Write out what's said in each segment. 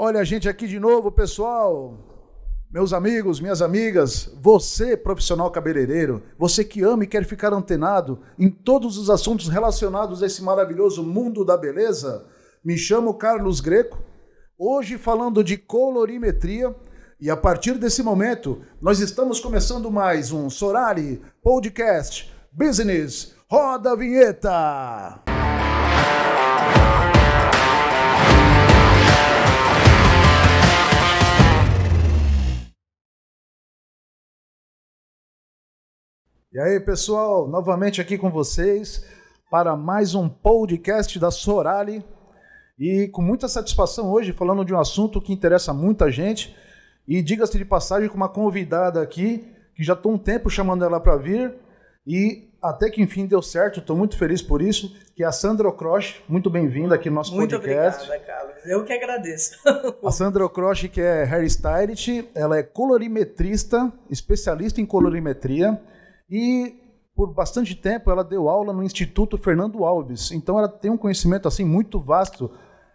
Olha a gente aqui de novo, pessoal. Meus amigos, minhas amigas, você, profissional cabeleireiro, você que ama e quer ficar antenado em todos os assuntos relacionados a esse maravilhoso mundo da beleza, me chamo Carlos Greco, hoje falando de colorimetria, e a partir desse momento nós estamos começando mais um Sorari Podcast Business. Roda a vinheta! E aí, pessoal, novamente aqui com vocês para mais um podcast da Sorali. E com muita satisfação hoje, falando de um assunto que interessa muita gente. E diga-se de passagem, com uma convidada aqui, que já estou um tempo chamando ela para vir. E até que enfim deu certo, estou muito feliz por isso, que é a Sandra Ocroche, muito bem-vinda aqui no nosso muito podcast. Muito obrigada, Carlos. Eu que agradeço. a Sandra Ocroche, que é hairstylist, ela é colorimetrista, especialista em colorimetria e por bastante tempo ela deu aula no Instituto Fernando Alves. Então ela tem um conhecimento assim muito vasto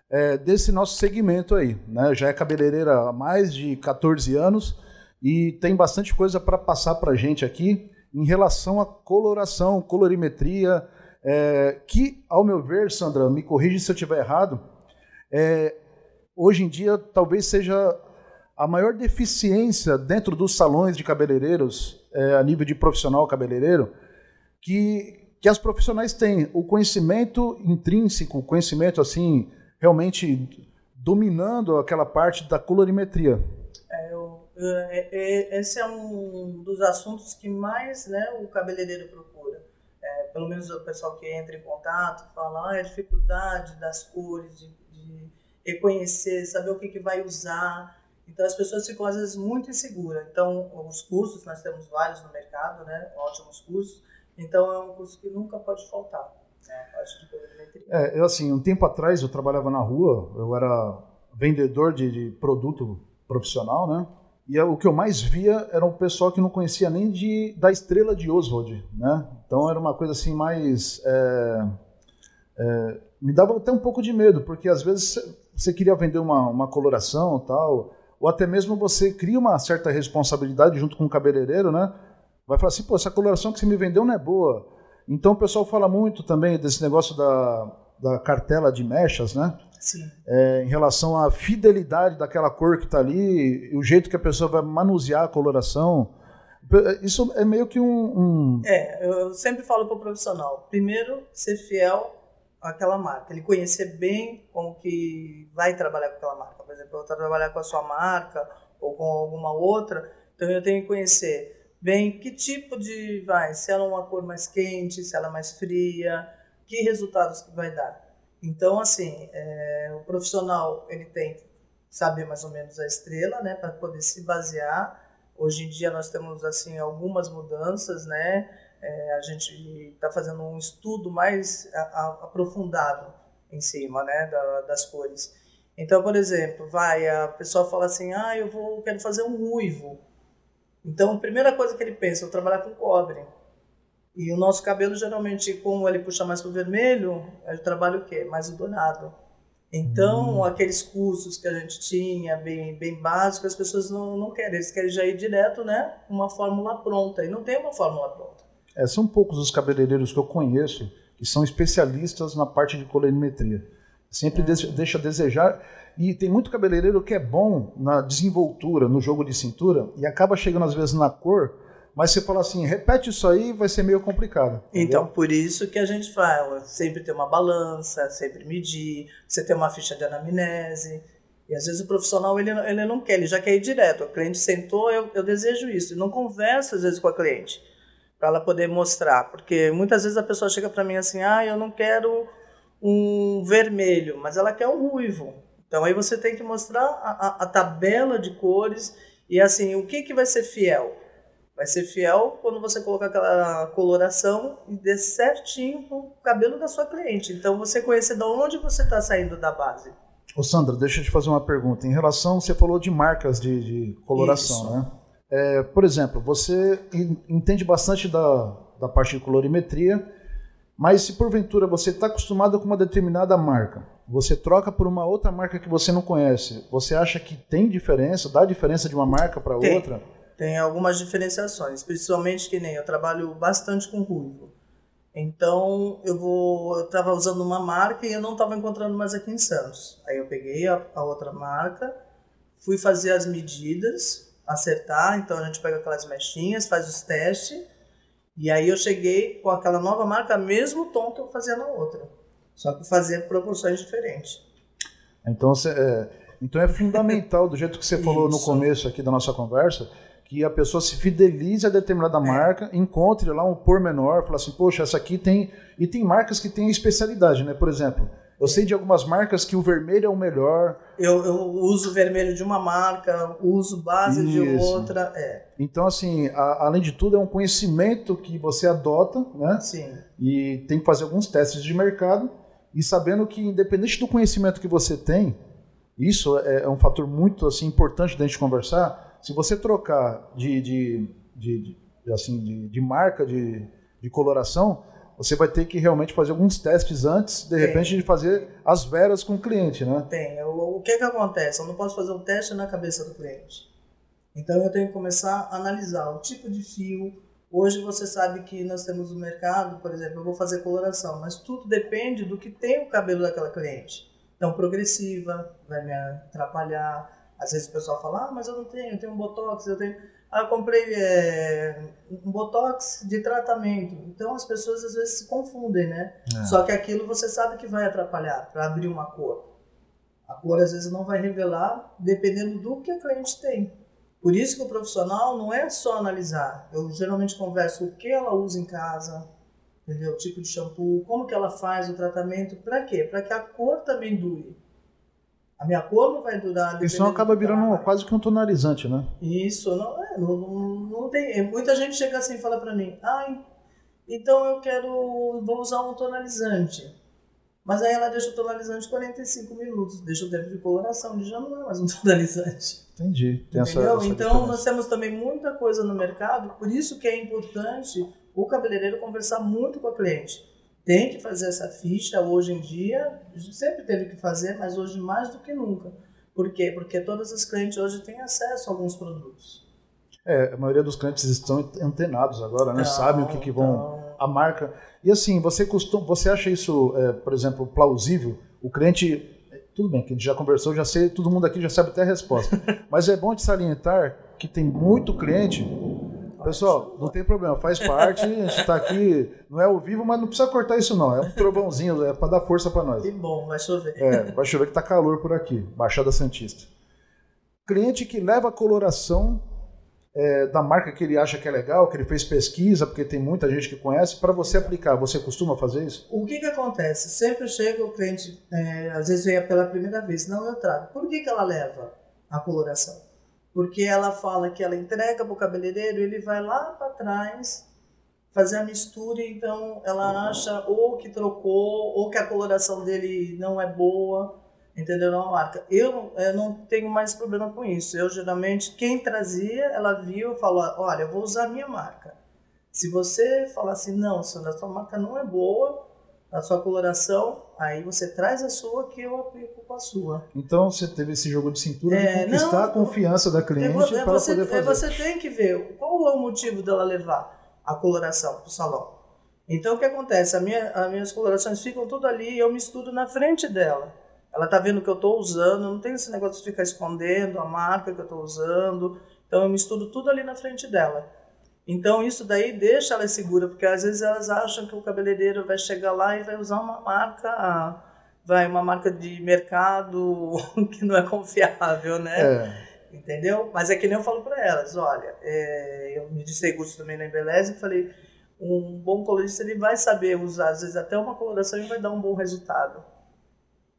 é, desse nosso segmento aí. Né? Já é cabeleireira há mais de 14 anos e tem bastante coisa para passar para a gente aqui em relação à coloração, colorimetria, é, que, ao meu ver, Sandra, me corrija se eu estiver errado, é, hoje em dia talvez seja a maior deficiência dentro dos salões de cabeleireiros é, a nível de profissional cabeleireiro, que, que as profissionais têm o conhecimento intrínseco, o conhecimento assim, realmente dominando aquela parte da colorimetria. É, eu, é, é, esse é um dos assuntos que mais né, o cabeleireiro procura. É, pelo menos o pessoal que entra em contato fala ah, a dificuldade das cores, de, de reconhecer, saber o que, que vai usar. Então as pessoas ficam às vezes muito inseguras. Então os cursos, nós temos vários no mercado, né? Ótimos cursos. Então é um curso que nunca pode faltar. Né? É, eu assim, um tempo atrás eu trabalhava na rua, eu era vendedor de, de produto profissional, né? E o que eu mais via era um pessoal que não conhecia nem de, da estrela de Oswald, né? Então era uma coisa assim mais... É, é, me dava até um pouco de medo, porque às vezes você queria vender uma, uma coloração tal, ou até mesmo você cria uma certa responsabilidade junto com o cabeleireiro, né? Vai falar assim, pô, essa coloração que você me vendeu não é boa. Então o pessoal fala muito também desse negócio da, da cartela de mechas, né? Sim. É, em relação à fidelidade daquela cor que está ali, o jeito que a pessoa vai manusear a coloração. Isso é meio que um. um... É, eu sempre falo para o profissional: primeiro, ser fiel aquela marca, ele conhecer bem como que vai trabalhar com aquela marca. Por exemplo, eu vou trabalhar com a sua marca ou com alguma outra, então eu tenho que conhecer bem que tipo de vai, se ela é uma cor mais quente, se ela é mais fria, que resultados que vai dar. Então, assim, é, o profissional ele tem que saber mais ou menos a estrela, né, para poder se basear. Hoje em dia nós temos assim algumas mudanças, né? É, a gente está fazendo um estudo mais a, a, aprofundado em cima né, da, das cores. Então, por exemplo, vai, a pessoa fala assim, ah, eu vou, quero fazer um ruivo. Então, a primeira coisa que ele pensa, eu trabalhar com cobre. E o nosso cabelo, geralmente, como ele puxa mais para o vermelho, eu trabalho o quê? Mais o dourado. Então, hum. aqueles cursos que a gente tinha, bem, bem básicos, as pessoas não, não querem. Eles querem já ir direto, né? Uma fórmula pronta. E não tem uma fórmula pronta. É, são poucos os cabeleireiros que eu conheço que são especialistas na parte de colorimetria. Sempre é. deixa a desejar. E tem muito cabeleireiro que é bom na desenvoltura, no jogo de cintura, e acaba chegando às vezes na cor, mas você fala assim, repete isso aí, vai ser meio complicado. Entendeu? Então, por isso que a gente fala, sempre ter uma balança, sempre medir, você ter uma ficha de anamnese. E às vezes o profissional ele, ele não quer, ele já quer ir direto. O cliente sentou, eu, eu desejo isso. E não conversa às vezes com a cliente para ela poder mostrar, porque muitas vezes a pessoa chega para mim assim, ah, eu não quero um vermelho, mas ela quer um ruivo. Então aí você tem que mostrar a, a, a tabela de cores e assim, o que que vai ser fiel? Vai ser fiel quando você colocar aquela coloração e dê certinho o cabelo da sua cliente. Então você conhecer de onde você está saindo da base. Ô Sandra, deixa eu te fazer uma pergunta. Em relação, você falou de marcas de, de coloração, Isso. né? É, por exemplo, você entende bastante da, da parte de colorimetria Mas se porventura você está acostumado com uma determinada marca, você troca por uma outra marca que você não conhece, você acha que tem diferença? Dá diferença de uma marca para outra? Tem algumas diferenciações, principalmente que nem eu trabalho bastante com ruivo. Então eu vou, eu estava usando uma marca e eu não estava encontrando mais aqui em Santos. Aí eu peguei a, a outra marca, fui fazer as medidas, acertar. Então a gente pega aquelas mechinhas, faz os testes e aí eu cheguei com aquela nova marca, mesmo tom que eu fazia na outra, só que fazia proporções diferentes. Então, é, então é fundamental, do jeito que você falou no começo aqui da nossa conversa, que a pessoa se fidelize a determinada é. marca, encontre lá um pormenor, fala assim, poxa, essa aqui tem... E tem marcas que têm especialidade, né? Por exemplo, eu sei de algumas marcas que o vermelho é o melhor. Eu, eu uso vermelho de uma marca, uso base Isso. de outra. É. Então, assim, a, além de tudo, é um conhecimento que você adota, né? Sim. E tem que fazer alguns testes de mercado. E sabendo que, independente do conhecimento que você tem, isso é, é um fator muito assim, importante da gente conversar. Se você trocar de, de, de, de assim, de, de marca de, de coloração, você vai ter que realmente fazer alguns testes antes, de Tem. repente, de fazer as veras com o cliente, né? Tem. O, o que que acontece? Eu não posso fazer um teste na cabeça do cliente. Então eu tenho que começar a analisar o tipo de fio. Hoje você sabe que nós temos no mercado, por exemplo, eu vou fazer coloração, mas tudo depende do que tem o cabelo daquela cliente. Então progressiva vai me atrapalhar. Às vezes o pessoal fala, ah, mas eu não tenho, eu tenho um botox, eu tenho ah, comprei é, um botox de tratamento. Então as pessoas às vezes se confundem, né? É. Só que aquilo você sabe que vai atrapalhar para abrir uma cor. A cor às vezes não vai revelar, dependendo do que a cliente tem. Por isso que o profissional não é só analisar. Eu geralmente converso o que ela usa em casa, entendeu? O tipo de shampoo, como que ela faz o tratamento, para quê? Para que a cor também dure. A minha cor não vai durar. Isso acaba virando quase que um tonalizante, né? Isso, não, é, não, não, tem. Muita gente chega assim e fala para mim, ah, então eu quero, vou usar um tonalizante. Mas aí ela deixa o tonalizante 45 minutos, deixa o tempo de coloração, ele já não é mais um tonalizante. Entendi. Tem? Essa, essa então diferença. nós temos também muita coisa no mercado, por isso que é importante o cabeleireiro conversar muito com a cliente tem que fazer essa ficha hoje em dia, sempre teve que fazer, mas hoje mais do que nunca. Por quê? Porque todas as clientes hoje têm acesso a alguns produtos. É, a maioria dos clientes estão antenados agora, né? Então, Sabem o que, que vão. Então... A marca. E assim, você costuma, você acha isso, é, por exemplo, plausível? O cliente. Tudo bem, que a gente já conversou, já sei, todo mundo aqui já sabe até a resposta. Mas é bom te salientar que tem muito cliente Pessoal, não tem problema, faz parte, a gente está aqui, não é ao vivo, mas não precisa cortar isso não, é um trovãozinho, é para dar força para nós. Que bom, vai chover. É, vai chover que tá calor por aqui, Baixada Santista. Cliente que leva a coloração é, da marca que ele acha que é legal, que ele fez pesquisa, porque tem muita gente que conhece, para você aplicar, você costuma fazer isso? O que que acontece? Sempre chega o cliente, é, às vezes vem pela primeira vez, não eu trago. Por que que ela leva a coloração? Porque ela fala que ela entrega para o cabeleireiro, ele vai lá para trás fazer a mistura, então ela acha ou que trocou, ou que a coloração dele não é boa, entendeu? Não marca. Eu, eu não tenho mais problema com isso. Eu geralmente, quem trazia, ela viu e falou: olha, eu vou usar a minha marca. Se você falar assim, não, Sandra, a sua marca não é boa, a sua coloração, aí você traz a sua que eu aplico com a sua. então você teve esse jogo de cintura é, de conquistar não, a confiança da cliente é, para você, poder fazer. Você tem que ver qual é o motivo dela levar a coloração para o salão. Então o que acontece? A minha, as minhas colorações ficam tudo ali e eu misturo na frente dela. Ela tá vendo que eu estou usando, não tem esse negócio de ficar escondendo a marca que eu estou usando. Então eu misturo tudo ali na frente dela. Então isso daí deixa ela segura, porque às vezes elas acham que o cabeleireiro vai chegar lá e vai usar uma marca, vai uma marca de mercado que não é confiável, né? É. Entendeu? Mas é que nem eu falo para elas, olha, é, eu me disse curso também na Embeleze e falei, um bom colorista ele vai saber usar às vezes até uma coloração e vai dar um bom resultado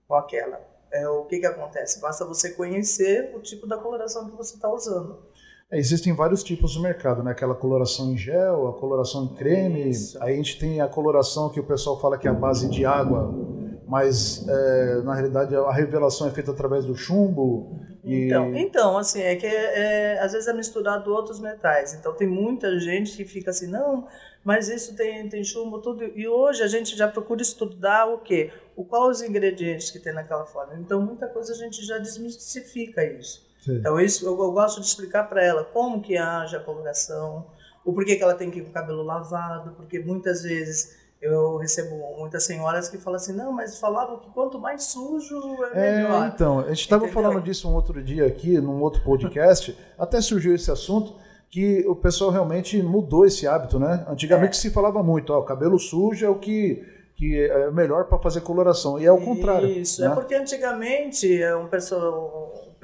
com aquela. É, o que que acontece? Basta você conhecer o tipo da coloração que você está usando. É, existem vários tipos no mercado, né? Aquela coloração em gel, a coloração em creme. Isso. Aí a gente tem a coloração que o pessoal fala que é a base de água mas é, na realidade a revelação é feita através do chumbo. E... Então, então, assim, é que é, às vezes é misturado outros metais. Então tem muita gente que fica assim, não, mas isso tem, tem chumbo, tudo. E hoje a gente já procura estudar o quê? O qual os ingredientes que tem naquela forma. Então muita coisa a gente já desmistifica isso. Sim. Então isso eu, eu, gosto de explicar para ela como que age a coloração, o porquê que ela tem que ir com o cabelo lavado, porque muitas vezes eu recebo muitas senhoras que falam assim, não, mas falavam que quanto mais sujo é, é melhor. Então, a gente estava falando disso um outro dia aqui, num outro podcast, até surgiu esse assunto, que o pessoal realmente mudou esse hábito, né? Antigamente é. se falava muito, ó, o cabelo sujo é o que, que é melhor para fazer coloração, e é o contrário. Isso, é né? é porque antigamente é um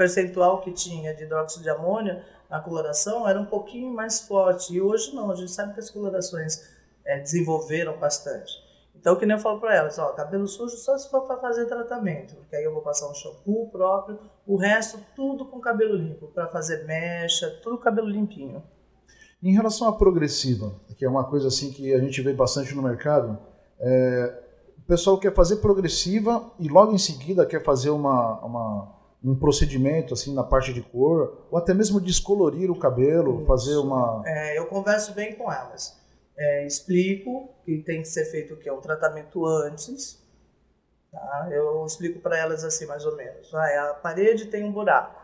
percentual que tinha de hidróxido de amônio na coloração era um pouquinho mais forte, e hoje não, a gente sabe que as colorações é, desenvolveram bastante. Então, que nem eu falo para elas, ó, cabelo sujo só se for para fazer tratamento, porque aí eu vou passar um shampoo próprio, o resto tudo com cabelo limpo, para fazer mecha, tudo cabelo limpinho. Em relação à progressiva, que é uma coisa assim que a gente vê bastante no mercado, é, o pessoal quer fazer progressiva e logo em seguida quer fazer uma, uma, um procedimento assim na parte de cor, ou até mesmo descolorir o cabelo, Isso. fazer uma. É, eu converso bem com elas é, explico que tem que ser feito o que é um tratamento antes. Tá? Eu explico para elas assim mais ou menos. Vai, a parede tem um buraco,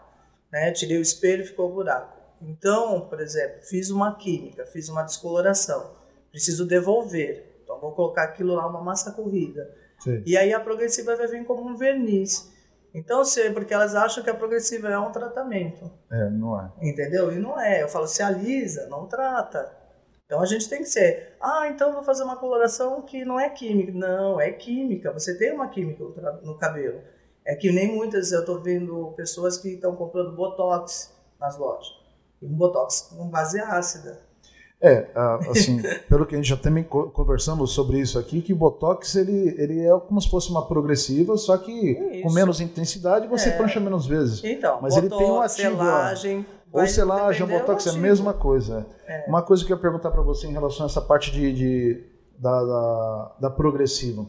né? Tirei o espelho e ficou o buraco. Então, por exemplo, fiz uma química, fiz uma descoloração, preciso devolver. Então vou colocar aquilo lá uma massa corrida. Sim. E aí a progressiva vai vir como um verniz. Então, se, porque elas acham que a progressiva é um tratamento. É, não é. Entendeu? E não é. Eu falo, se alisa, não trata. Então a gente tem que ser, ah, então vou fazer uma coloração que não é química. Não, é química. Você tem uma química no cabelo. É que nem muitas, eu estou vendo pessoas que estão comprando botox nas lojas. E um botox com base ácida. É, assim, pelo que a gente já também conversamos sobre isso aqui, que o Botox ele, ele é como se fosse uma progressiva, só que isso. com menos intensidade você é. prancha menos vezes. Então, Mas botox, ele tem um ativo. Selagem, ou selagem, botox é a mesma coisa. É. Uma coisa que eu ia perguntar para você em relação a essa parte de, de da, da, da, progressiva.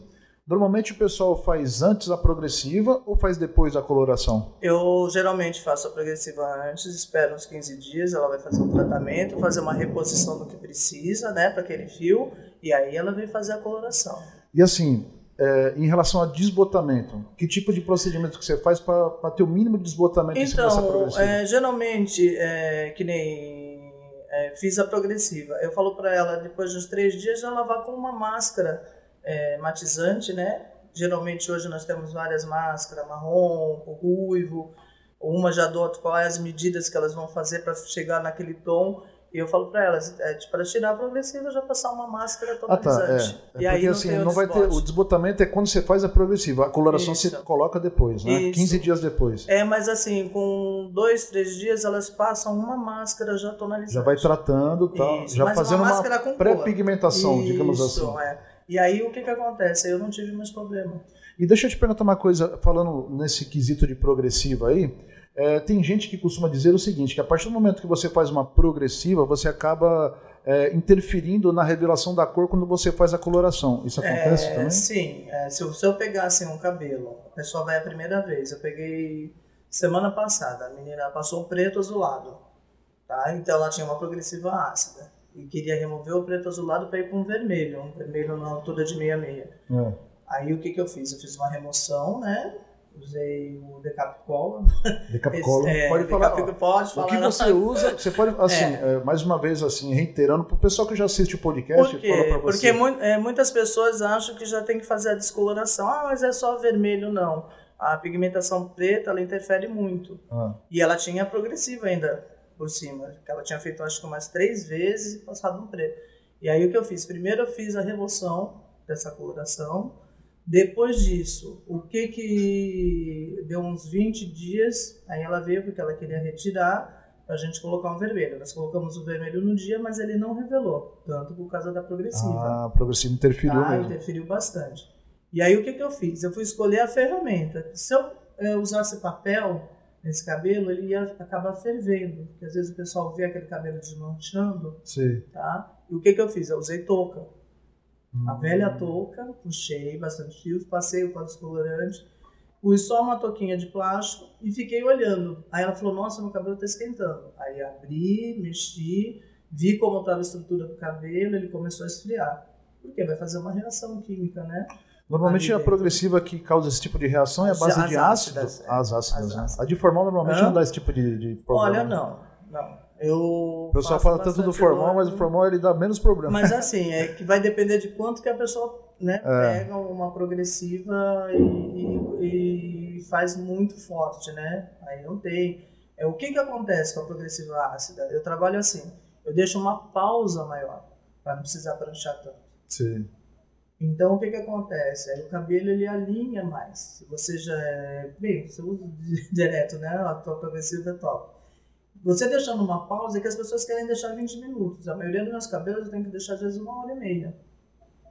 Normalmente o pessoal faz antes a progressiva ou faz depois a coloração? Eu geralmente faço a progressiva antes, espero uns 15 dias, ela vai fazer um tratamento, fazer uma reposição do que precisa, né, para aquele fio, e aí ela vem fazer a coloração. E assim, é, em relação a desbotamento, que tipo de procedimento que você faz para ter o mínimo de desbotamento então, é, geralmente, é, que nem é, fiz a progressiva, eu falo para ela, depois dos três dias, já lavar com uma máscara é, matizante, né? Geralmente hoje nós temos várias máscaras, marrom, ruivo, uma já adoto quais as medidas que elas vão fazer para chegar naquele tom e eu falo para elas, é, para tirar a progressiva, já passar uma máscara tonalizante. Ah, tá, é. é e aí não assim, não vai ter o desbotamento é quando você faz a progressiva, a coloração Isso. se coloca depois, né? Isso. 15 dias depois. É, mas assim, com dois, três dias elas passam uma máscara já tonalizante. Já vai tratando, tá? já mas fazendo uma, uma pré-pigmentação, digamos assim. É. E aí o que que acontece? Eu não tive mais problema. E deixa eu te perguntar uma coisa, falando nesse quesito de progressiva aí, é, tem gente que costuma dizer o seguinte, que a partir do momento que você faz uma progressiva, você acaba é, interferindo na revelação da cor quando você faz a coloração. Isso acontece é, também? Sim. É, se, eu, se eu pegasse um cabelo, a pessoa vai a primeira vez. Eu peguei semana passada, a menina passou preto azulado. Tá? Então ela tinha uma progressiva ácida. E queria remover o preto azulado para ir para um vermelho, um vermelho na altura de meia-meia. É. Aí o que, que eu fiz? Eu fiz uma remoção, né? usei o Decapcola. Decapcola. É, pode falar. pode falar. O que você usa, você pode, assim, é. É, mais uma vez, assim, reiterando, para o pessoal que já assiste o podcast, Por fala para você. Porque mu é, muitas pessoas acham que já tem que fazer a descoloração. Ah, mas é só vermelho, não. A pigmentação preta, ela interfere muito. Ah. E ela tinha progressiva ainda por cima, que ela tinha feito, acho que umas três vezes e passado no preto. E aí o que eu fiz? Primeiro eu fiz a remoção dessa coloração, depois disso, o que que deu uns 20 dias, aí ela veio porque ela queria retirar para a gente colocar um vermelho. Nós colocamos o vermelho no dia, mas ele não revelou, tanto por causa da progressiva. Ah, a progressiva interferiu ah, mesmo. interferiu bastante. E aí o que que eu fiz? Eu fui escolher a ferramenta. Se eu é, usasse papel nesse cabelo, ele ia acabar fervendo, porque às vezes o pessoal vê aquele cabelo desmanchando, Sim. tá? E o que que eu fiz? Eu usei touca. A velha touca, puxei bastante fios, passei o pó descolorante, pus só uma touquinha de plástico e fiquei olhando. Aí ela falou, nossa, meu cabelo está esquentando. Aí abri, mexi, vi como estava a estrutura do cabelo, ele começou a esfriar. Porque vai fazer uma reação química, né? Normalmente a progressiva que causa esse tipo de reação é a base As de ácido. ácidas, é. As ácidas, As né? ácidas. A de formal normalmente Hã? não dá esse tipo de, de problema. Olha, não, não. Eu O pessoal fala tanto do formal, mas o formal ele dá menos problema. Mas assim, é que vai depender de quanto que a pessoa né, É. pega uma progressiva e, e- e faz muito forte, né? Aí não tem. É, o que que acontece com a progressiva ácida? Eu trabalho assim, eu deixo uma pausa maior, para não precisar pranchar tanto. Sim. Então o que que acontece? O cabelo ele alinha mais. Se você já é, bem, você usa di- direto, né? A tua progressiva é top. Você deixando uma pausa é que as pessoas querem deixar 20 minutos. A maioria dos meus cabelos eu tenho que deixar às vezes uma hora e meia.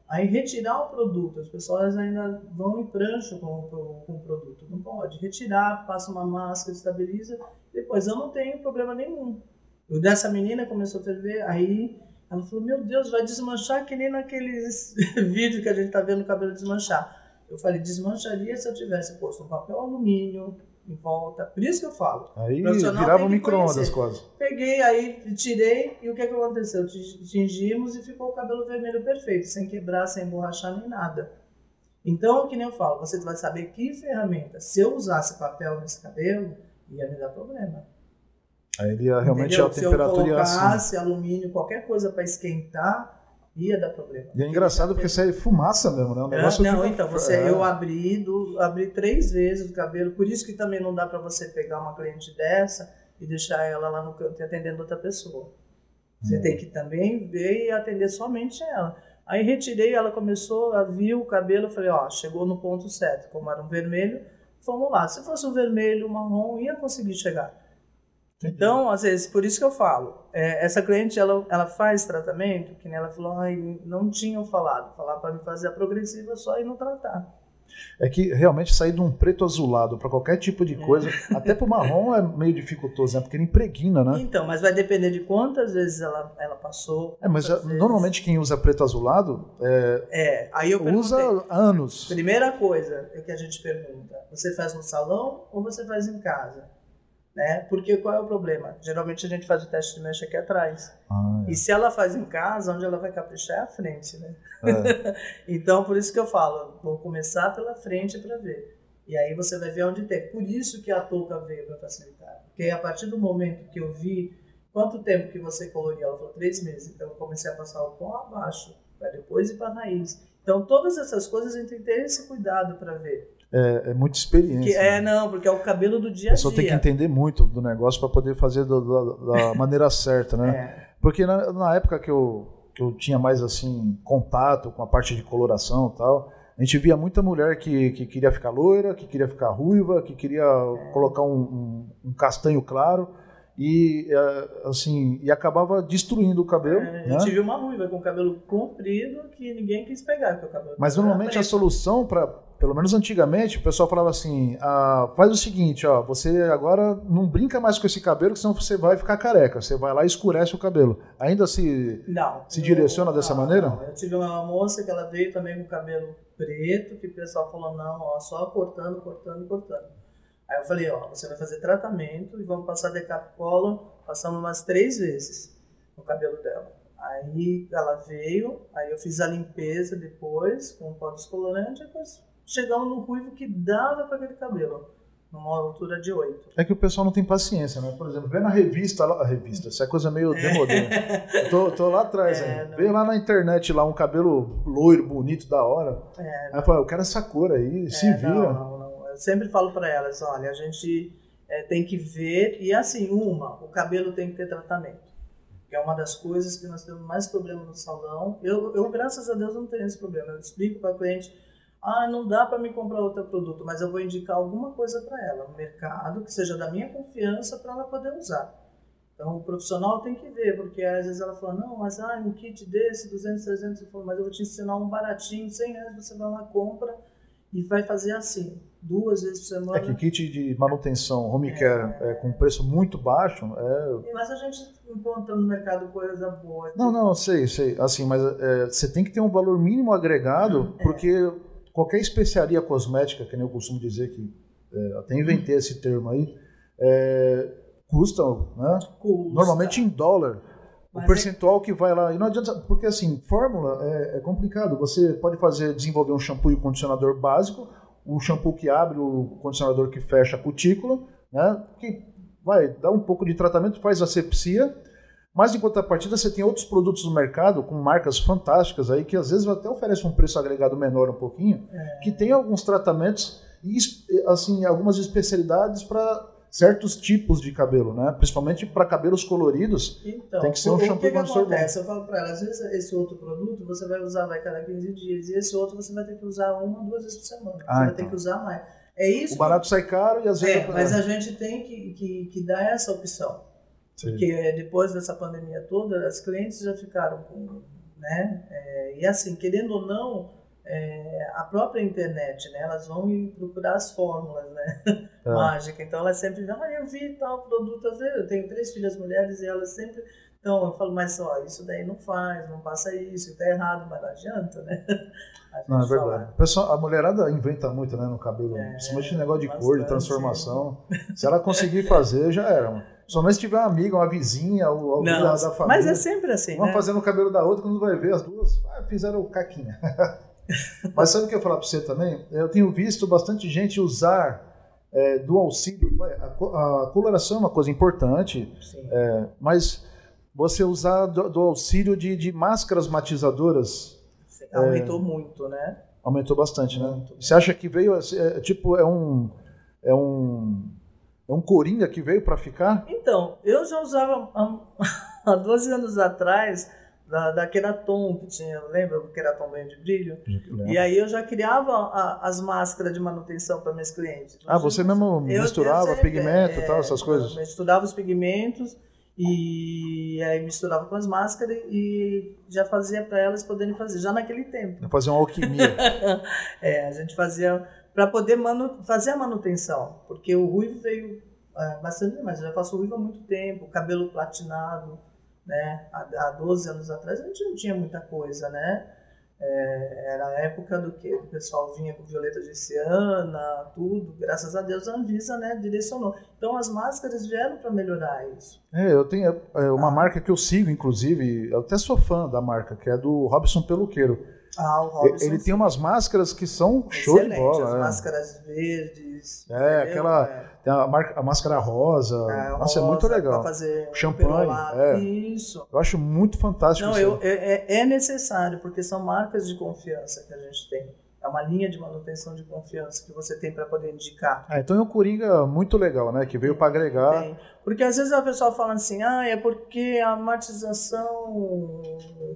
Aí retirar o produto, as pessoas ainda vão em prancha com, pro- com o produto. Não pode. Retirar, passa uma máscara, estabiliza. Depois eu não tenho problema nenhum. O dessa menina começou a ferver, aí ela falou: Meu Deus, vai desmanchar que nem naqueles vídeos que a gente tá vendo o cabelo desmanchar. Eu falei: Desmancharia se eu tivesse posto um papel alumínio em volta. Por isso que eu falo. Aí virava micro-ondas quase. Peguei, aí tirei, e o que, que aconteceu? Ti- Tingimos e ficou o cabelo vermelho perfeito, sem quebrar, sem emborrachar nem nada. Então, que nem eu falo, você vai saber que ferramenta. Se eu usasse papel nesse cabelo, ia me dar problema. Aí ele ia realmente Entendeu? a Se eu temperatura ia acima. colocasse alumínio, qualquer coisa para esquentar, ia dar problema. E é engraçado porque sai fumaça mesmo, né? O É, negócio não, fica- então, você, é. eu abri, do, abri três vezes o cabelo, por isso que também não dá para você pegar uma cliente dessa e deixar ela lá no canto atendendo outra pessoa. Você Hum. tem que também ver e atender somente ela. Aí retirei, ela começou a vir o cabelo, eu falei, ó, chegou no ponto certo. Como era um vermelho, vamos lá. Se fosse um vermelho, um marrom, ia conseguir chegar. Então, às vezes, por isso que eu falo, é, essa cliente, ela, ela faz tratamento, que nem ela falou, ai, não tinham falado, falar para me fazer a progressiva só e não tratar. É que realmente sair de um preto azulado para qualquer tipo de coisa, até pro marrom é meio dificultoso, né? Porque ele impregna, né? Então, mas vai depender de quantas vezes ela, ela passou. É, mas é, normalmente quem usa preto azulado é, É, aí eu usa anos. Primeira coisa é que a gente pergunta: você faz no salão ou você faz em casa? Né? Porque qual é o problema? Geralmente a gente faz o teste de mecha aqui atrás. Ah, E se ela faz em casa, onde ela vai caprichar é a frente, né? é. Então, por isso que eu falo, vou começar pela frente para ver. E aí você vai ver onde tem. Por isso que a touca veio para facilitar. Porque a partir do momento que eu vi quanto tempo que você coloria, ela falou três meses. Então eu comecei a passar o pó abaixo, para depois ir para a raiz. Então todas essas coisas a gente tem que ter esse cuidado para ver. É, é muita experiência. Que é, não, porque é o cabelo do dia A a pessoa tem que dia. entender muito do negócio para poder fazer do- do- da maneira certa, né? É. Porque na, na época que eu, que eu tinha mais assim contato com a parte de coloração e tal, a gente via muita mulher que, que queria ficar loira, que queria ficar ruiva, que queria colocar um, um- um castanho claro e é, assim e acabava destruindo o cabelo, É, né? Eu tive uma ruiva com cabelo comprido que ninguém quis pegar, porque o cabelo Mas normalmente a solução para, pelo menos antigamente, o pessoal falava assim: ah, faz o seguinte, ó, você agora não brinca mais com esse cabelo, senão você vai ficar careca. Você vai lá e escurece o cabelo. Ainda se Não. Se eu- direciona dessa não, maneira? não. Eu tive uma moça que ela veio também com cabelo preto, que o pessoal falou, não, ó, só cortando, cortando, cortando. Aí eu falei, ó, você vai fazer tratamento e vamos passar decapcola, passamos umas três vezes no cabelo dela. Aí ela veio, aí eu fiz a limpeza depois, com o pó descolorante, e depois chegamos no ruivo que dava para aquele cabelo, numa altura de 8. É que o pessoal não tem paciência, né? Por exemplo, vê na revista lá, a revista, essa é coisa meio demodê. Eu tô, tô lá atrás, É, né? não. Vê lá na internet lá um cabelo loiro, bonito, da hora. É, Aí eu falo, eu quero essa cor aí, se É, vira. Não, não, não. Eu sempre falo para elas, olha, a gente é, tem que ver, e assim, uma, o cabelo tem que ter tratamento. Que é uma das coisas que nós temos mais problema no salão. Eu, eu graças a Deus, não tenho esse problema. Eu explico para a cliente, ah, não dá para me comprar outro produto, mas eu vou indicar alguma coisa para ela, no mercado, que seja da minha confiança para ela poder usar. Então, o profissional tem que ver, porque às vezes ela fala, não, mas ah, um kit desse, 200, 300, eu falo, mas eu vou te ensinar um baratinho, 100 reais, você vai lá, compra, e vai fazer assim. duas vezes por semana. É que kit de manutenção home care é, com preço muito baixo é... Mas a gente encontra no mercado coisa boa. Não, não, sei, sei. Assim, mas é, você tem que ter um valor mínimo agregado, é. porque qualquer especiaria cosmética, que nem eu costumo dizer que é, até inventei esse termo aí, é, custa, né? Custa. Normalmente em dólar. Mas o é percentual é... que vai lá. E não adianta, porque assim, fórmula é, é, complicado. Você pode fazer, desenvolver um shampoo e um condicionador básico, o shampoo que abre, o condicionador que fecha a cutícula, né? Que vai dar um pouco de tratamento, faz asepsia. Mas em contrapartida, você tem outros produtos no mercado com marcas fantásticas aí que às vezes até oferecem um preço agregado menor um pouquinho, é. que tem alguns tratamentos e assim algumas especialidades para certos tipos de cabelo, né? Principalmente para cabelos coloridos, então, tem que ser um shampoo que, que acontece? Eu falo para ela, às vezes esse outro produto você vai usar vai cada 15 dias e esse outro você vai ter que usar uma, duas vezes por semana. Ah, você vai ter então. que usar mais. É isso. O barato sai caro e às vezes. É, mas a gente tem que, que, que dar essa opção. Sim. Porque depois dessa pandemia toda, as clientes já ficaram com. Né? É, e assim, querendo ou não, é, a própria internet, né? Elas vão procurar as fórmulas, né? É. Mágica. Então elas sempre dizem, ah, eu vi tal produto. Eu tenho três filhas mulheres e elas sempre. Então eu falo, mas ó, isso daí não faz, não passa isso, está errado, mas não adianta, né? Não, é verdade. Pessoal, a mulherada inventa muito né, no cabelo, é, principalmente negócio de bastante, cor, de transformação. Se ela conseguir fazer, já era, mano. Somente se tiver uma amiga, uma vizinha, ou alguém da, da, família. Mas é sempre assim. Uma né? fazendo o cabelo da outra, quando vai ver as duas, ah, fizeram caquinha. Mas sabe o que eu ia falar para você também? Eu tenho visto bastante gente usar é, do auxílio. A, a, coloração é uma coisa importante, é, mas você usar do, do auxílio de, de, máscaras matizadoras. Aumentou é, muito, né? Aumentou bastante, né? muito. né? Você acha que veio, é, tipo, é um. É um é um coringa que veio para ficar? Então, eu já usava há 12 anos atrás da, da Keraton, que tinha, lembra o Keraton banho de brilho? E aí eu já criava a, as máscaras de manutenção para meus clientes. Ah, você mesmo misturava sempre, pigmento e é, tal, essas coisas? Eu misturava os pigmentos e aí misturava com as máscaras e já fazia para elas poderem fazer, já naquele tempo. Fazer uma alquimia. é, a gente fazia para poder fazer a manutenção, porque o ruivo veio é, bastante, mas eu já faço ruivo há muito tempo, cabelo platinado, né? Há, há 12 anos atrás a gente não tinha muita coisa, né? É, era a época do que o pessoal vinha com violeta genciana, tudo. Graças a Deus a Anvisa né, direcionou. Então as máscaras vieram para melhorar isso. É, eu tenho é, uma ah. marca que eu sigo, inclusive, eu até sou fã da marca, que é do Robson Peluqueiro. Ah, o Robson. Ele tem umas máscaras que são show de bola. As é. máscaras verdes. É, entendeu? aquela. É. Tem a, marca, a máscara rosa. É, Nossa, rosa, é muito legal. fazer Champanhe. É. Isso. Eu acho muito fantástico Não, eu, é, é, é necessário, porque são marcas de confiança que a gente tem. É uma linha de manutenção de confiança que você tem para poder indicar. Ah, então é um Coringa muito legal, né? Que veio para agregar. Tem. Porque às vezes a pessoa fala assim, ah, é porque a matização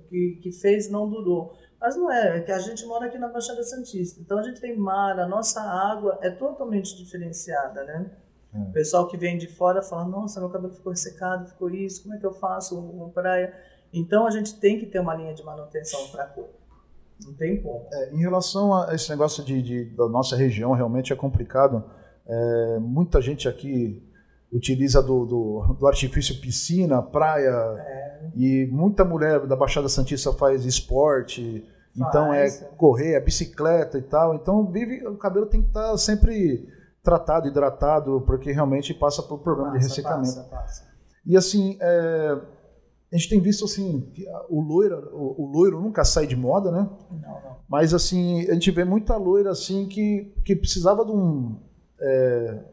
que, que fez não durou. Mas não é, é que a gente mora aqui na Baixada Santista. Então a gente tem mar, a nossa água é totalmente diferenciada, né? É. O pessoal que vem de fora fala, nossa, meu cabelo ficou ressecado, ficou isso, como é que eu faço uma praia? Então a gente tem que ter uma linha de manutenção para a cor. Não tem como. É, em relação a esse negócio de, de, da nossa região, realmente é complicado. É, muita gente aqui utiliza do, do, do artifício piscina, praia, é. e muita mulher da Baixada Santista faz esporte, faz, então é, correr, é bicicleta e tal. Então vive, o cabelo tem que estar tá sempre tratado, hidratado, porque realmente passa por problema passa, de ressecamento. Passa, passa. E assim, é, a gente tem visto assim, que o loiro, o, o, loiro nunca sai de moda, né? Não, não. Mas assim, a gente vê muita loira assim que, que precisava de um. É,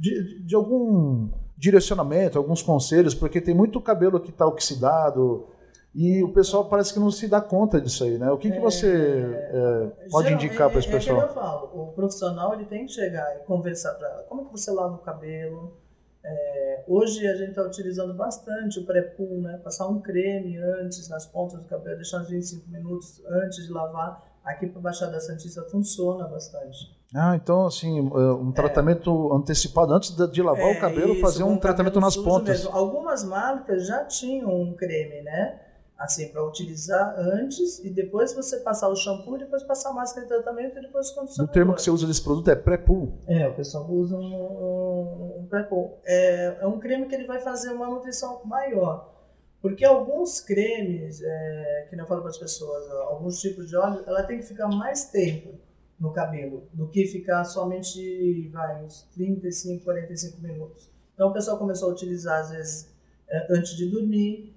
de, de algum direcionamento, alguns conselhos, porque tem muito cabelo que está oxidado e o pessoal parece que não se dá conta disso aí, né? O que, é, que você é, pode indicar para esse pessoal? É, é que eu falo, o profissional ele tem que chegar e conversar para ela. Como que você lava o cabelo? É, hoje a gente está utilizando bastante o pré-pool, né? Passar um creme antes nas pontas do cabelo, deixar uns 25 minutos antes de lavar. Aqui para Baixada Santista funciona bastante. Ah, então assim, é, um tratamento é. antecipado antes de, lavar é, o cabelo, isso, fazer um, um tratamento nas pontas. Mesmo. Algumas marcas já tinham um creme, né? assim, para utilizar antes e depois você passar o shampoo, depois passar a máscara de tratamento e depois o condicionador. O termo que você usa desse produto é pré-pool? É, o pessoal usa um, um, um pré-pool. É, é um creme que ele vai fazer uma nutrição maior. Porque alguns cremes, é, que não falo para as pessoas, alguns tipos de óleo, ela tem que ficar mais tempo no cabelo do que ficar somente vai, uns 35, 45 minutos. Então o pessoal começou a utilizar, às vezes, é, antes de dormir,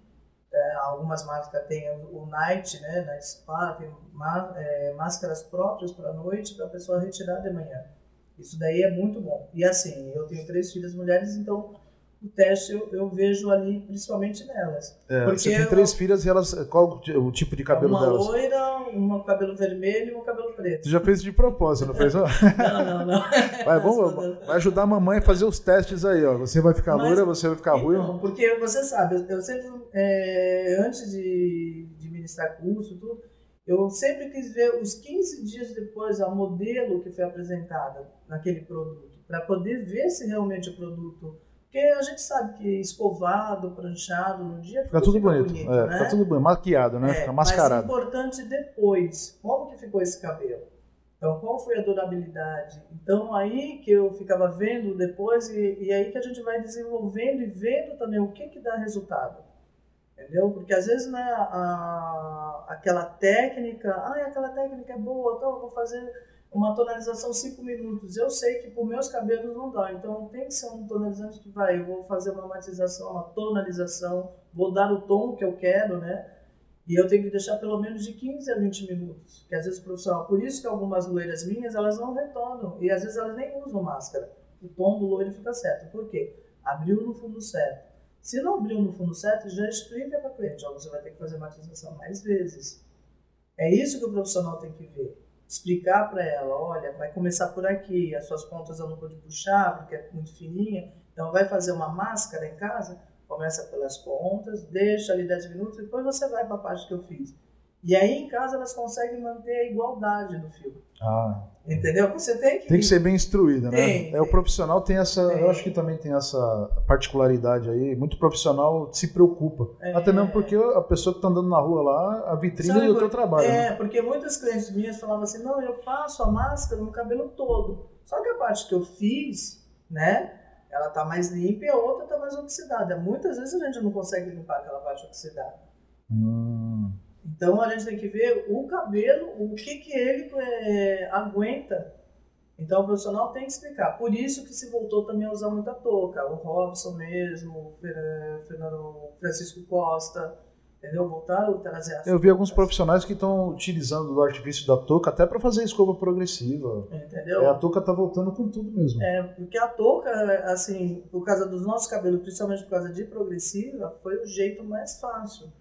é, algumas marcas têm o night, né, na spa, tem é, máscaras próprias para a noite para a pessoa retirar de manhã. Isso daí é muito bom. E assim, eu tenho três filhas mulheres, então o teste eu, eu vejo ali principalmente nelas. É, porque você tem três eu, filhas e elas. Qual o tipo de cabelo uma delas? Uma loira, uma cabelo vermelho e um cabelo preto. Você já fez de propósito, não fez? não, não, não. Vai, vamos, vai ajudar a mamãe a fazer os testes aí, ó. Você vai ficar Mas, loira, você vai ficar ruim. Não, porque você sabe, eu, eu sempre, é, antes de, de ministrar curso, tudo, eu sempre quis ver os 15 dias depois a modelo que foi apresentada naquele produto, para poder ver se realmente o produto porque a gente sabe que escovado, pranchado no dia fica tudo bonito, bonito é, né? fica tudo bonito, maquiado, né? É, fica mascarado. Mas importante depois, como que ficou esse cabelo? Então, qual foi a durabilidade? Então, aí que eu ficava vendo depois e, e aí que a gente vai desenvolvendo e vendo também o que que dá resultado. Entendeu? Porque às vezes, né, a, aquela técnica, ah, aquela técnica é boa, então eu vou fazer uma tonalização 5 minutos. Eu sei que por meus cabelos não dá, então tem que ser um tonalizante que vai, eu vou fazer uma matização, uma tonalização, vou dar o tom que eu quero, né? E eu tenho que deixar pelo menos de 15 a 20 minutos, que às vezes profissional. Por isso que algumas loiras minhas, elas não retornam, e às vezes elas nem usam máscara. O tom do loiro fica certo. Por quê? Abriu no fundo certo. Se não abriu no fundo certo, já explica para o cliente, ó, você vai ter que fazer matização mais vezes. É isso que o profissional tem que ver explicar para ela, olha, vai começar por aqui, as suas pontas eu não vou puxar porque é muito fininha, então vai fazer uma máscara em casa, começa pelas pontas, deixa ali 10 minutos, depois você vai para a parte que eu fiz. E aí em casa elas conseguem manter a igualdade do fio. Ah. Entendeu? Você tem que. Tem que ser bem instruída, né? Tem, é, o profissional tem essa. Tem. Eu acho que também tem essa particularidade aí. Muito profissional se preocupa. É. Até mesmo porque a pessoa que está andando na rua lá, a vitrine Sabe, do teu trabalho. É, né? porque muitas clientes minhas falavam assim: não, eu passo a máscara no cabelo todo. Só que a parte que eu fiz, né? Ela tá mais limpa e a outra tá mais oxidada. Muitas vezes a gente não consegue limpar aquela parte oxidada. Hum. Então a gente tem que ver o cabelo, o que, que ele é, aguenta. Então o profissional tem que explicar. Por isso que se voltou também a usar muita touca. O Robson mesmo, o Fernando Francisco Costa, entendeu? Voltaram a trazer Eu vi alguns profissionais que estão utilizando o artifício da touca até para fazer escova progressiva. Entendeu? É, a touca tá voltando com tudo mesmo. É, porque a touca, assim, por causa dos nossos cabelos, principalmente por causa de progressiva, foi o jeito mais fácil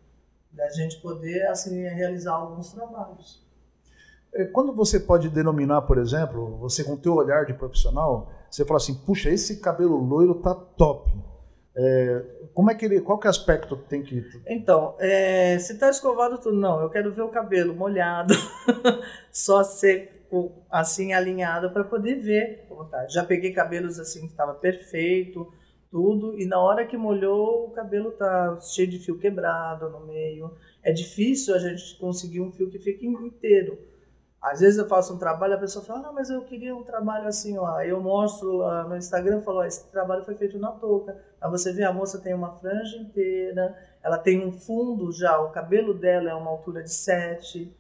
da gente poder assim realizar alguns trabalhos. É, quando você pode denominar, por exemplo, você com o teu olhar de profissional, você fala assim, puxa, esse cabelo loiro tá top. É, como é que ele, qual que é o aspecto que tem que... Então, é, se tá escovado tudo, não, eu quero ver o cabelo molhado, só seco, assim, alinhado, para poder ver como tá. Já peguei cabelos assim que estava perfeito, tudo, e na hora que molhou, o cabelo tá cheio de fio quebrado no meio. É difícil a gente conseguir um fio que fique inteiro. Às vezes eu faço um trabalho, a pessoa fala, ah, mas eu queria um trabalho assim, ó. Eu mostro lá no Instagram falo, ó, esse trabalho foi feito na touca. Aí você vê, a moça tem uma franja inteira, ela tem um fundo já, o cabelo dela é uma altura de 7,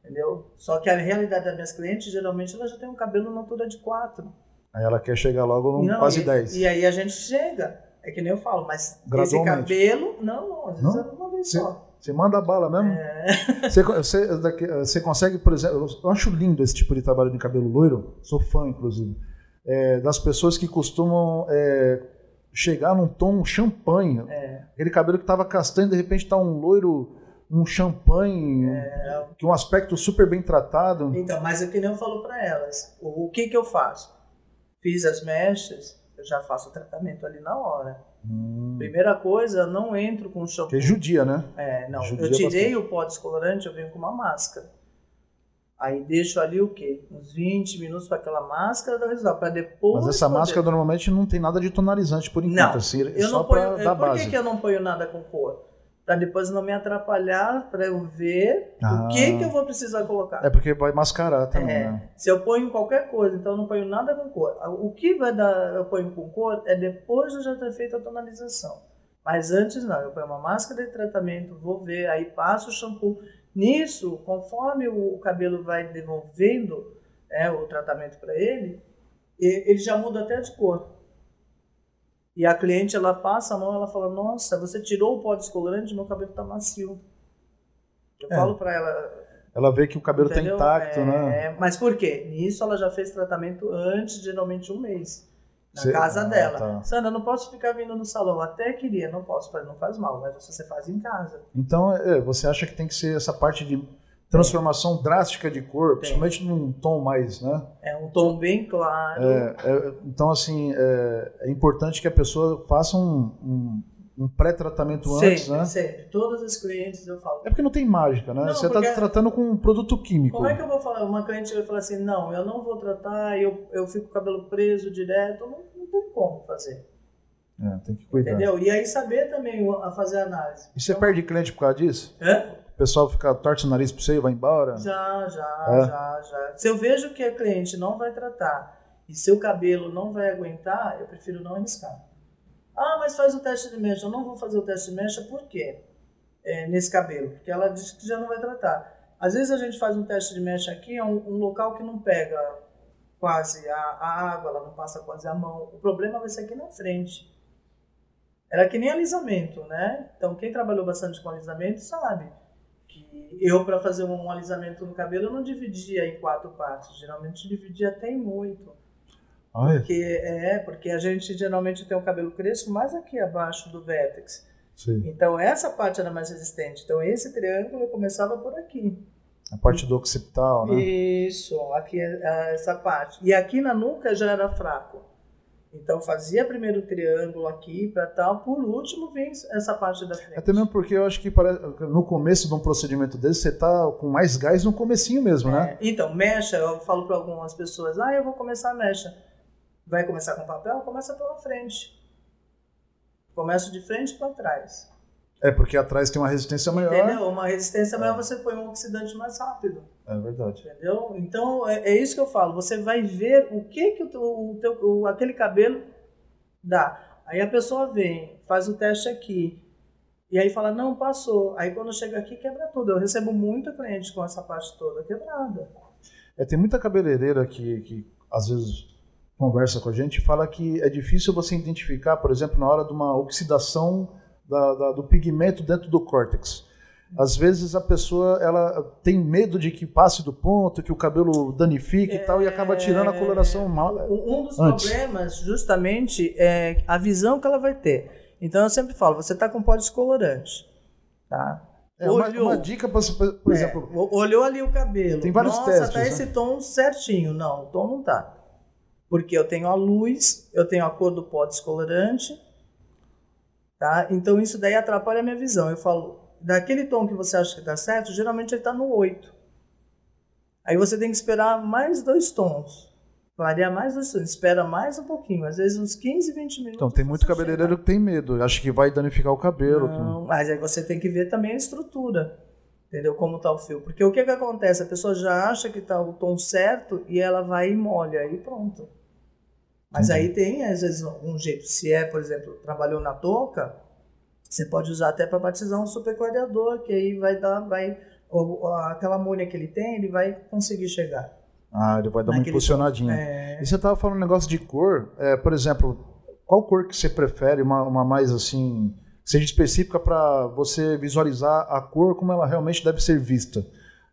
entendeu? Só que a realidade das minhas clientes, geralmente, ela já tem um cabelo na altura de 4. Aí ela quer chegar logo no não, quase e, 10. E aí a gente chega. É que nem eu falo, mas esse cabelo, não, não, às vezes não? é uma vez só. Você manda bala mesmo? É. Você, você, você, consegue, por exemplo, eu acho lindo esse tipo de trabalho de cabelo loiro, sou fã, inclusive, é, das pessoas que costumam é, chegar num tom champanhe. É. Aquele cabelo que estava castanho, de repente está um loiro um champanhe, é. que um aspecto super bem tratado. Então, mas é que nem eu falo para elas. O, o que que eu faço? Fiz as mechas, eu já faço o tratamento ali na hora. Hum. Primeira coisa, não entro com shampoo. Que é judia, né? É, não. Judia eu tirei o pó descolorante, eu venho com uma máscara. Aí deixo ali o quê? Uns 20 minutos para aquela máscara dar resultado. Para depois. Mas essa poder... máscara normalmente não tem nada de tonalizante por enquanto. Não, assim, eu só ponho. Dar por que eu não ponho nada com cor? Para depois não me atrapalhar para eu ver Ah. o que que eu vou precisar colocar. É porque vai mascarar também, É, né? se eu ponho qualquer coisa, então eu não ponho nada com cor. O que vai dar, eu ponho com cor é depois de eu já ter feito a tonalização. Mas antes não, eu ponho uma máscara de tratamento, vou ver, aí passo o shampoo. Nisso, conforme o cabelo vai devolvendo é, o tratamento para ele, ele já muda até de cor. E a cliente, ela passa a mão, ela fala, nossa, você tirou o pó descolorante, meu cabelo tá macio. Eu É. falo para ela, Ela vê que o cabelo Entendeu? tá intacto, É, né? Mas por quê? Nisso ela já fez tratamento antes, geralmente um mês. Na Cê- casa ah, dela. tá. Sandra, não posso ficar vindo no salão. Até queria, não posso, não faz mal, mas você faz em casa. Então, é, você acha que tem que ser essa parte de transformação drástica de cor, principalmente num tom mais, né? É um tom bem claro. É, é, então, assim, é, é importante que a pessoa faça um, um, um pré-tratamento antes, né? sempre. Todas as clientes eu falo. É porque não tem mágica, né? Não, você está porque- tratando com um produto químico. Como é que eu vou falar? Uma cliente vai falar assim, não, eu não vou tratar, eu, eu fico com o cabelo preso direto, não, não tem como fazer. É, tem que cuidar. Entendeu? E aí saber também a fazer a análise. E você Então- perde cliente por causa disso? Hã? Pessoal fica torce o nariz pra você e vai embora? Já, já, É? já, já. Se eu vejo que a cliente não vai tratar e seu cabelo não vai aguentar, eu prefiro não arriscar. Ah, mas faz o teste de mecha. Eu não vou fazer o teste de mecha por quê? É, nesse cabelo, porque ela diz que já não vai tratar. Às vezes a gente faz um teste de mecha aqui, é um, um local que não pega quase a, a água, ela não passa quase a mão. O problema vai ser aqui na frente. Era que nem alisamento, né? Então, quem trabalhou bastante com alisamento sabe eu, para fazer um alisamento no cabelo, eu não dividia em quatro partes. Geralmente dividia até em oito. Olha, Porque, é, porque a gente geralmente tem o cabelo crespo mais aqui abaixo do vértex. sim. Então, essa parte era mais resistente. Então, esse triângulo eu começava por aqui. A parte do occipital, né? Isso, aqui é- é essa parte. E aqui na nuca já era fraco. Então fazia primeiro o triângulo aqui para tal, por último vem essa parte da frente. Até mesmo porque eu acho que no começo de um procedimento desse, você tá com mais gás no comecinho mesmo, né? É, Então, mecha, eu falo para algumas pessoas, ah, eu vou começar a mecha. Vai começar com papel? Começa pela frente. Começa de frente para trás. É, porque atrás tem uma resistência maior. Entendeu? Uma resistência maior, você põe um oxidante mais rápido. É verdade. Entendeu? Então é, é isso que eu falo. Você vai ver o que, que o teu, o teu- o- aquele cabelo dá. Aí a pessoa vem, faz o teste aqui. E aí fala, não, passou. Aí quando chega aqui, quebra tudo. Eu recebo muita cliente com essa parte toda quebrada. É, tem muita cabeleireira que, que às vezes conversa com a gente e fala que é difícil você identificar, por exemplo, na hora de uma oxidação da- da- do pigmento dentro do córtex. Às vezes a pessoa ela tem medo de que passe do ponto, que o cabelo danifique e tal, e acaba tirando a coloração mal. Um um dos Antes. problemas, justamente, é a visão que ela vai ter. Então eu sempre falo, você está com pó descolorante, tá? É uma, Olhou. uma dica, pra, por É, exemplo, olhou ali o cabelo. Tem vários Nossa, testes, tá né? esse tom certinho. Não, o tom não tá. Porque eu tenho a luz, eu tenho a cor do pó descolorante, tá? Então isso daí atrapalha a minha visão. Eu falo, daquele tom que você acha que tá certo, geralmente ele tá no 8. Aí você tem que esperar mais dois tons. Clarear mais dois tons. Espera mais um pouquinho, às vezes uns 15, 20 minutos. então tem muito cabeleireiro que tem medo, acha que vai danificar o cabelo. que- não, mas aí você tem que ver também a estrutura, entendeu? Como tá o fio. Porque o que que acontece? A pessoa já acha que tá o tom certo e ela vai e molha e pronto. Mas Entendi. aí tem, às vezes, um jeito. Se é, por exemplo, trabalhou na touca, você pode usar até para batizar um super clareador, que aí vai dar, vai, o- o- aquela molha que ele tem, ele vai conseguir chegar. Ah, ele vai dar uma impulsionadinha. É, E você tava falando um negócio de cor, é, por exemplo, qual cor que você prefere, uma, uma mais assim, seja específica para você visualizar a cor como ela realmente deve ser vista?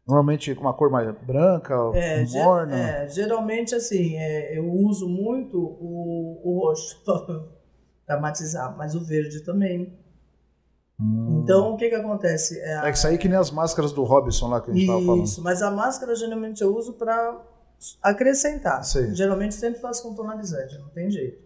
Normalmente com uma cor mais branca, É, morna. é, geralmente, assim, é, eu uso muito o, o roxo para matizar, mas o verde também. Hum. Então, o que que acontece? É, a- É que sair que nem as máscaras do Robson lá que a gente tava falando. Isso, mas a máscara geralmente eu uso para acrescentar. Sei. Geralmente sempre faço com tonalizante, não tem jeito.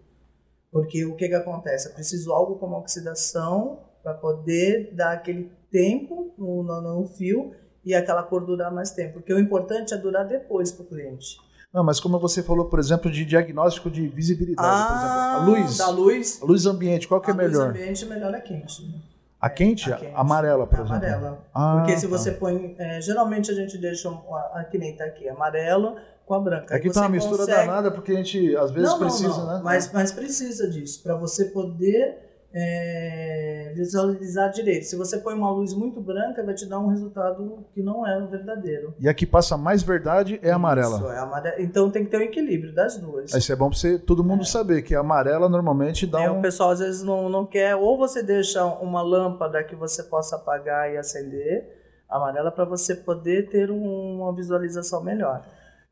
Porque o que que acontece? Eu preciso algo como oxidação para poder dar aquele tempo no, no, no fio e aquela cor durar mais tempo. Porque o importante é durar depois para o cliente. Não, mas como você falou, por exemplo, de diagnóstico de visibilidade, por exemplo, a luz, Da luz. a luz ambiente, qual que é a luz melhor? ambiente melhor é quente. né? A quente? a quente. Amarela, por É exemplo. amarela. Ah, Porque se tá. você põe. é, geralmente a gente deixa. um- a, a que nem tá aqui, amarela com a branca. Aqui Aí tá uma mistura consegue- danada, porque a gente às vezes não, não, precisa, não, né? Mas, mas precisa disso, para você poder é, visualizar direito. Se você põe uma luz muito branca, vai te dar um resultado que não é o verdadeiro. E a que passa mais verdade é a amarela. Isso, é amarela. Então tem que ter o equilíbrio das duas. Isso é bom você, todo mundo saber que a amarela normalmente dá É, um. O pessoal às vezes não, não quer, ou você deixa uma lâmpada que você possa apagar e acender, amarela, para você poder ter um- uma visualização melhor.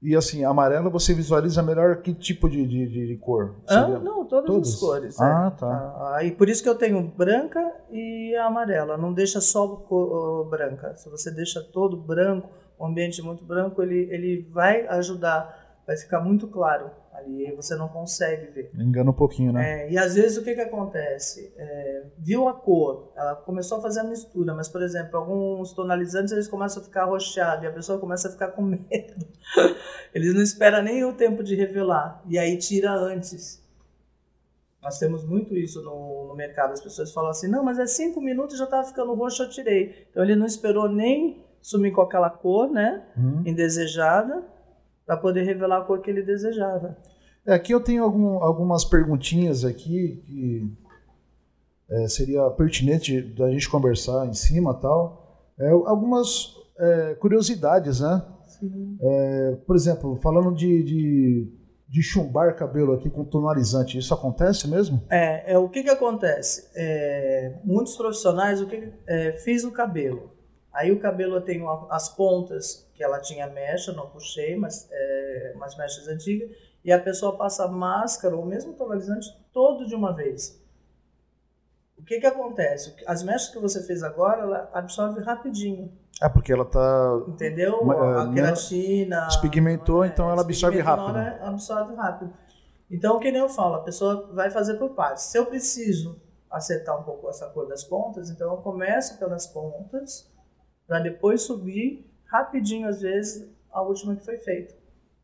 E assim, amarela você visualiza melhor que tipo de, de, de- cor? Ah, Seria- não, todas todas? as cores. Ah, é. tá. Ah, e por isso que eu tenho branca e amarela. Não deixa só co- branca. Se você deixa todo branco, um ambiente muito branco, ele, ele vai ajudar, vai ficar muito claro ali. Você não consegue ver. Engana um pouquinho, né? É, e às vezes o que, que acontece? É, viu a cor, ela começou a fazer a mistura, mas, por exemplo, alguns tonalizantes eles começam a ficar arroxeados e a pessoa começa a ficar com medo. Eles não esperam nem o tempo de revelar e aí tira antes. Nós temos muito isso no, no mercado. As pessoas falam assim: não, mas é cinco minutos já estava ficando roxo, eu tirei. Então ele não esperou nem sumir com aquela cor, né? Hum. Indesejada, para poder revelar a cor que ele desejava. É, aqui eu tenho algum- algumas perguntinhas aqui que é, seria pertinente da gente conversar em cima tal. É, algumas é, curiosidades, né? É, por exemplo, falando de, de, de chumbar cabelo aqui com tonalizante, isso acontece mesmo? É, é, o que que acontece? Muitos profissionais, o que fiz o cabelo. Aí o cabelo eu tenho as pontas, que ela tinha mecha, não puxei, mas é, umas mechas antigas, e a pessoa passa máscara ou mesmo tonalizante todo de uma vez. O que que acontece? As mechas que você fez agora, ela absorve rapidinho, É porque ela tá. entendeu? Mas, a é, queratina... despigmentou, então ela absorve rápido. hora, absorve rápido. Então, que nem eu falo, a pessoa vai fazer por partes. Se eu preciso acertar um pouco essa cor das pontas, então eu começo pelas pontas, para depois subir rapidinho, às vezes, a última que foi feita.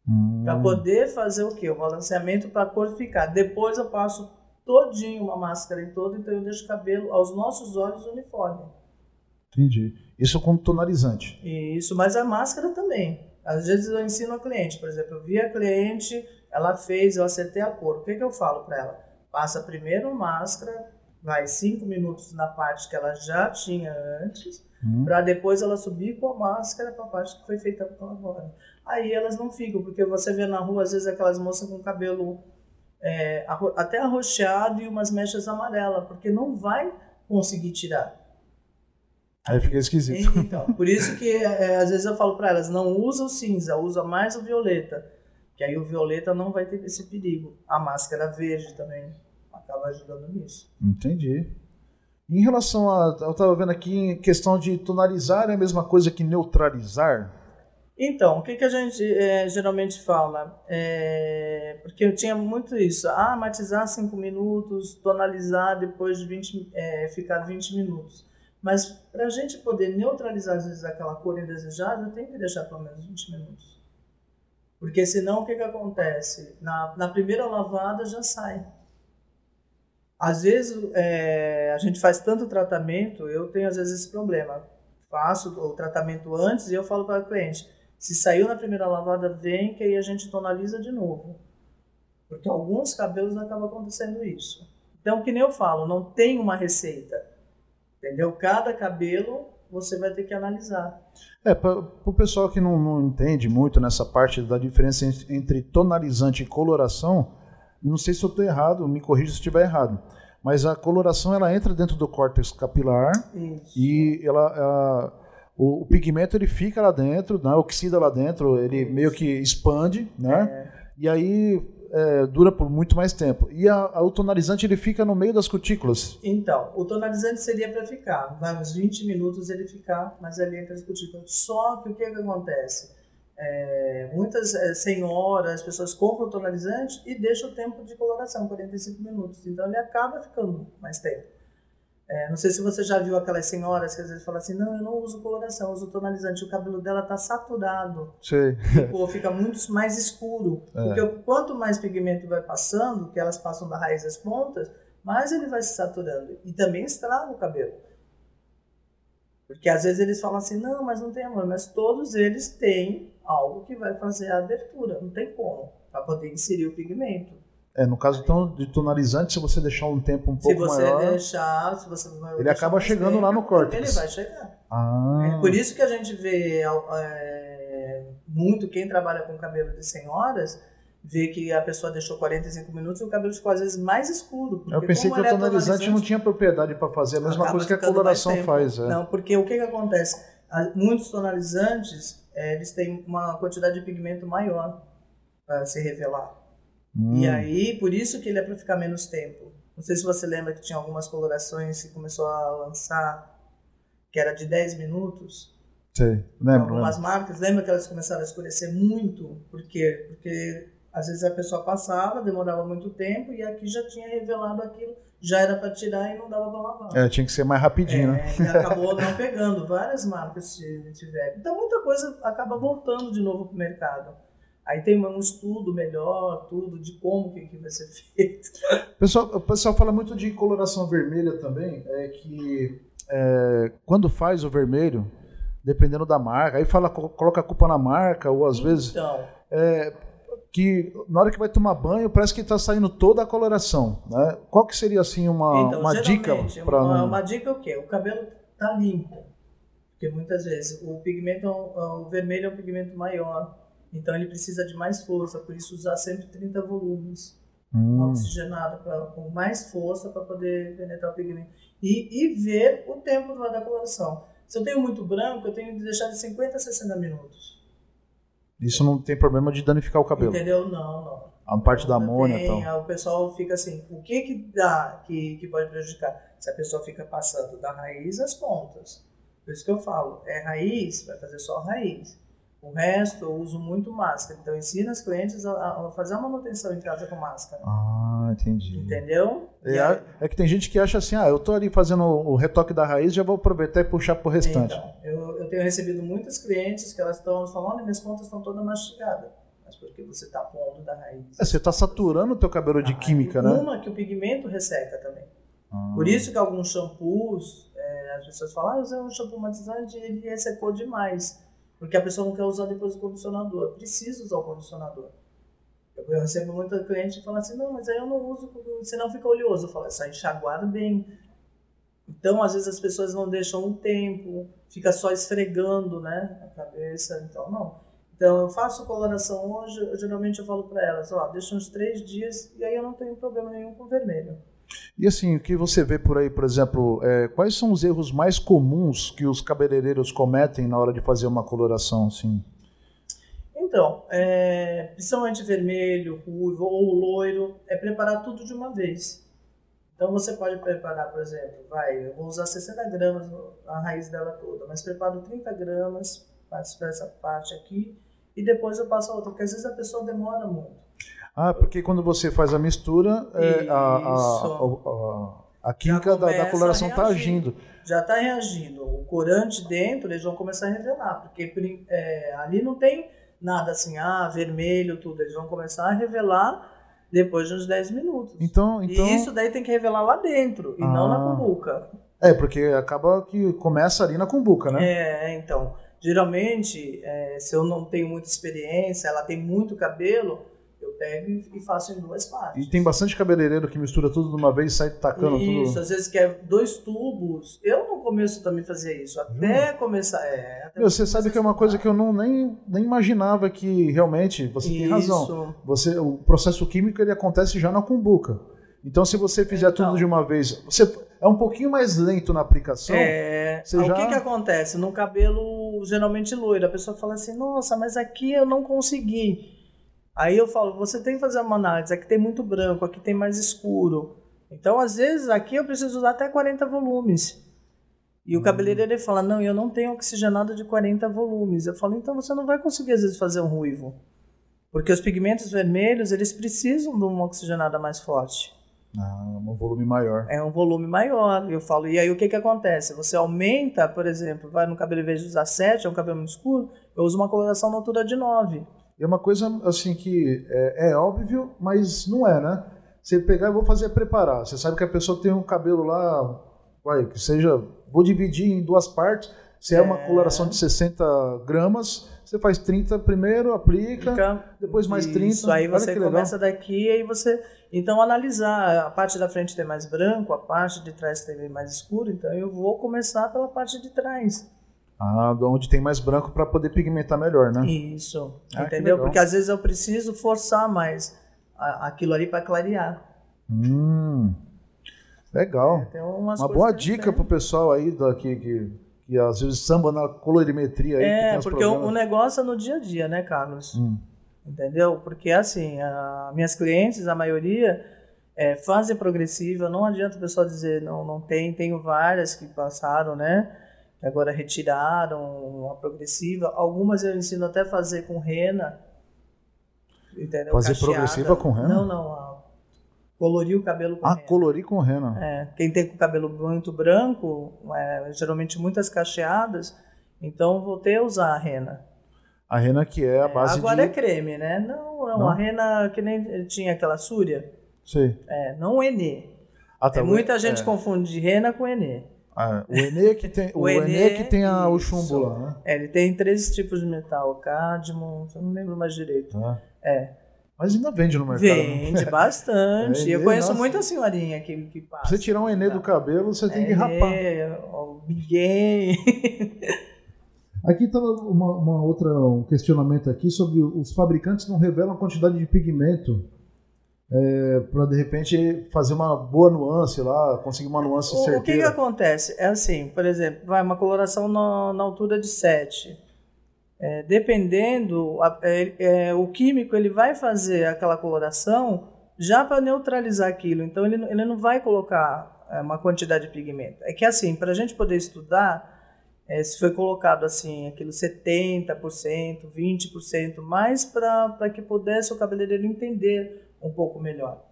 Hum, Para poder fazer o quê? O balanceamento para a cor ficar. Depois eu passo todinho uma máscara em todo, então eu deixo o cabelo aos nossos olhos uniforme. entendi. Isso com tonalizante. Isso, mas a máscara também. Às vezes eu ensino a cliente, por exemplo, eu vi a cliente, ela fez, eu acertei a cor. O que, que eu falo para ela? Passa primeiro máscara, vai cinco minutos na parte que ela já tinha antes, Hum. para depois ela subir com a máscara para a parte que foi feita agora. Aí elas não ficam, porque você vê na rua às vezes aquelas moças com cabelo é, até arroxeado e umas mechas amarelas, porque não vai conseguir tirar. Aí fica esquisito. Então, por isso que é, às vezes eu falo para elas, não usa o cinza, usa mais o violeta, que aí o violeta não vai ter esse perigo. A máscara verde também acaba ajudando nisso. Entendi. Em relação a. Eu estava vendo aqui em questão de tonalizar é a mesma coisa que neutralizar. Então, o que, que a gente é, geralmente fala? É, porque eu tinha muito isso, ah, matizar 5 minutos, tonalizar depois de 20, é, ficar 20 minutos. Mas para a gente poder neutralizar, às vezes, aquela cor indesejada, tem que deixar pelo menos 20 minutos. Porque senão, o que, que acontece? Na, na primeira lavada já sai. Às vezes, é, a gente faz tanto tratamento, eu tenho às vezes esse problema. Faço o tratamento antes e eu falo para o cliente, se saiu na primeira lavada, vem que aí a gente tonaliza de novo. Porque alguns cabelos acaba acontecendo isso. Então, que nem eu falo, não tem uma receita. Entendeu? Cada cabelo você vai ter que analisar. É, para o pessoal que não, não entende muito nessa parte da diferença en- entre tonalizante e coloração, não sei se eu estou errado, me corrija se estiver errado. Mas a coloração ela entra dentro do córtex capilar Isso. e ela, ela- o, o pigmento ele fica lá dentro, né, oxida lá dentro, ele meio que expande, né? E aí é, dura por muito mais tempo. E a, a- o tonalizante ele fica no meio das cutículas. Então, o tonalizante seria para ficar, vai uns 20 minutos ele ficar, mas ali entre as cutículas. Só que o que, que acontece? É, muitas é, senhoras, pessoas compram o tonalizante e deixam o tempo de coloração, 45 minutos. Então ele acaba ficando mais tempo. É, não sei se você já viu aquelas senhoras que às vezes falam assim, não, eu não uso coloração, eu uso tonalizante. O cabelo dela está saturado, Sei. ficou, fica muito mais escuro. É. Porque quanto mais pigmento vai passando, que elas passam da raiz às pontas, mais ele vai se saturando. E também estraga o cabelo. Porque às vezes eles falam assim, não, mas não tem amor, mas todos eles têm algo que vai fazer a abertura, não tem como, para poder inserir o pigmento. É, no caso então de tonalizante, se você deixar um tempo um pouco maior... Se você maior, deixar, se você ele acaba chegando lá no córtex. Ele vai chegar. Ah. É por isso que a gente vê é, muito quem trabalha com cabelo de senhoras vê que a pessoa deixou 45 minutos e o cabelo ficou às vezes mais escuro. Eu pensei que o tonalizante, tonalizante, não tinha propriedade para fazer a mesma coisa que a coloração faz. É. Não, porque o que, que acontece? Muitos tonalizantes é, eles têm uma quantidade de pigmento maior para se revelar. Hum. E aí, por isso que ele é para ficar menos tempo. Não sei se você lembra que tinha algumas colorações que começou a lançar que era de 10 minutos. Sei, lembro. Algumas lembro. marcas, lembra que elas começaram a escurecer muito? Por quê? Porque às vezes a pessoa passava, demorava muito tempo e aqui já tinha revelado aquilo, já era para tirar e não dava para lavar. É, tinha que ser mais rapidinho, é, né? E acabou não pegando, várias marcas tiveram. Então muita coisa acaba voltando de novo para o mercado. Aí tem um estudo melhor, tudo, de como que, que vai ser feito. O pessoal, o pessoal fala muito de coloração vermelha também, é que é, quando faz o vermelho, dependendo da marca, aí fala, coloca a culpa na marca, ou às então, vezes. É, que na hora que vai tomar banho parece que está saindo toda a coloração. Né? Qual que seria assim uma, então, uma dica para uma, uma dica é o quê? O cabelo tá limpo, porque muitas vezes o pigmento, o vermelho é um pigmento maior, então ele precisa de mais força, por isso usar sempre 30 volumes hum. oxigenado pra, com mais força para poder penetrar o pigmento e, e ver o tempo da coloração. Se eu tenho muito branco, eu tenho que deixar de 50 a 60 minutos. Isso não tem problema de danificar o cabelo. Entendeu? Não, não. A parte da amônia então. O pessoal fica assim, o que que dá que, que pode prejudicar? Se a pessoa fica passando da raiz às pontas. Por isso que eu falo, é raiz, vai fazer só raiz. O resto eu uso muito máscara. Então ensino as clientes a, a fazer a manutenção em casa com máscara. Ah, entendi. Entendeu? É, é, que tem gente que acha assim, ah, eu tô ali fazendo o retoque da raiz, já vou aproveitar e puxar pro restante. Então, eu, eu tenho recebido muitas clientes que elas estão falando, minhas pontas estão todas mastigadas. Mas porque você está pondo da raiz. É, você está saturando o teu cabelo de ah, química, né? Uma que o pigmento resseca também. Ah. Por isso que alguns shampoos, é, as pessoas falam, ah, eu usei um shampoo matizante e ele ressecou demais. Porque a pessoa não quer usar depois o condicionador. Precisa usar o condicionador. Eu, recebo muita cliente que fala assim, não, mas aí eu não uso, senão fica oleoso. Eu falo, essa enxaguada bem. Então, às vezes as pessoas não deixam um tempo, fica só esfregando, né, a cabeça. Então, não. Então, eu faço coloração hoje, eu, geralmente eu falo para elas, ó, deixa uns três dias e aí eu não tenho problema nenhum com vermelho. E assim, o que você vê por aí, por exemplo, é, quais são os erros mais comuns que os cabeleireiros cometem na hora de fazer uma coloração, assim? Então, é, principalmente vermelho, ruivo ou loiro, é preparar tudo de uma vez. Então você pode preparar, por exemplo, vai, eu vou usar 60 gramas a raiz dela toda, mas preparo 30 gramas, para essa parte aqui, e depois eu passo a outra, porque às vezes a pessoa demora muito. Ah, porque quando você faz a mistura, é, a, a, a, a, química da, da, coloração está agindo. Já está reagindo. O corante dentro, eles vão começar a revelar, porque é, ali não tem nada assim, ah, vermelho, tudo. Eles vão começar a revelar depois de uns 10 minutos. Então, então... E isso daí tem que revelar lá dentro, e ah. não na ah. cumbuca. É, porque acaba que começa ali na cumbuca, né? É, então. Geralmente, é, se eu não tenho muita experiência, ela tem muito cabelo, eu pego e faço em duas partes. E tem bastante cabeleireiro que mistura tudo de uma vez e sai tacando isso, tudo. Isso, às vezes quer dois tubos. Eu no começo também fazia isso, até hum. começar. É, até Meu, você sabe que é uma coisa que eu não nem, nem imaginava que realmente você isso. tem razão. Você, o processo químico ele acontece já na cumbuca. Então, se você fizer então, tudo de uma vez, você é um pouquinho mais lento na aplicação. É. já... O que, que acontece? No cabelo geralmente loiro, a pessoa fala assim: nossa, mas aqui eu não consegui. Aí eu falo, você tem que fazer uma análise, aqui tem muito branco, aqui tem mais escuro. Então, às vezes, aqui eu preciso usar até 40 volumes. E o cabeleireiro ele fala, não, eu não tenho oxigenado de 40 volumes. Eu falo, então você não vai conseguir, às vezes, fazer um ruivo. Porque os pigmentos vermelhos, eles precisam de uma oxigenada mais forte. Ah, um volume maior. É um volume maior. Eu falo, e aí o que que acontece? Você aumenta, por exemplo, vai no cabelo, em vez de usar 7, é um cabelo muito escuro, eu uso uma coloração na altura de 9. E é uma coisa assim que é, é, óbvio, mas não é, né? Você pegar e vou fazer preparar. Você sabe que a pessoa tem um cabelo lá vai, que seja, vou dividir em duas partes. Se é, uma coloração de 60 gramas, você faz 30 primeiro, aplica, Fica, depois mais 30. Isso aí você começa daqui e você. Então, analisar a parte da frente tem mais branco, a parte de trás tem mais escuro, então eu vou começar pela parte de trás. Ah, onde tem mais branco para poder pigmentar melhor, né? Isso. Ah, entendeu? Porque às vezes eu preciso forçar mais aquilo ali para clarear. Hum. Legal. É, uma boa dica para o pessoal aí daqui que, que às vezes samba na colorimetria aí. É, porque o, o, negócio é no dia a dia, né, Carlos? Hum. Entendeu? Porque assim, a, minhas clientes, a maioria, é, fazem progressiva, não adianta o pessoal dizer, não, não tem, tenho várias que passaram, né? Agora retiraram a progressiva. Algumas eu ensino até a fazer com rena. Entendeu? Fazer Cacheada. progressiva com rena? Não, não. Colorir o cabelo com ah, rena. colorir com rena. É, quem tem o cabelo muito branco, é, geralmente muitas cacheadas, então voltei a usar a rena. A rena que é a é, base agora de... é creme, né? Não, não, não, a rena que nem tinha aquela súria. Sim. É, não o Enê. Ah, tá, é, muita gente é. confunde rena com Enê. Ah, o Enê que tem, o, o Enê, que tem a, o chumbo lá, né? É, ele tem três tipos de metal, cádmio, eu não lembro mais direito. Ah. É. Mas ainda vende no mercado. Vende bastante. É, eu conheço nossa. muita senhorinha que, que passa. Pra você tirar um Enê do cabelo, você tem que rapar. O Big Aqui está uma, uma, outra um questionamento aqui sobre os fabricantes não revelam a quantidade de pigmento é, para de repente fazer uma boa nuance lá, conseguir uma nuance o, certeira. O que, que acontece? É assim, por exemplo, vai uma coloração na, na altura de 7 é, dependendo, é, é, o químico ele vai fazer aquela coloração já para neutralizar aquilo. Então ele, ele não vai colocar é, uma quantidade de pigmento. É que assim, para a gente poder estudar, é, se foi colocado assim, aquilo 70%, 20%, mais para que pudesse o cabeleireiro entender um pouco melhor.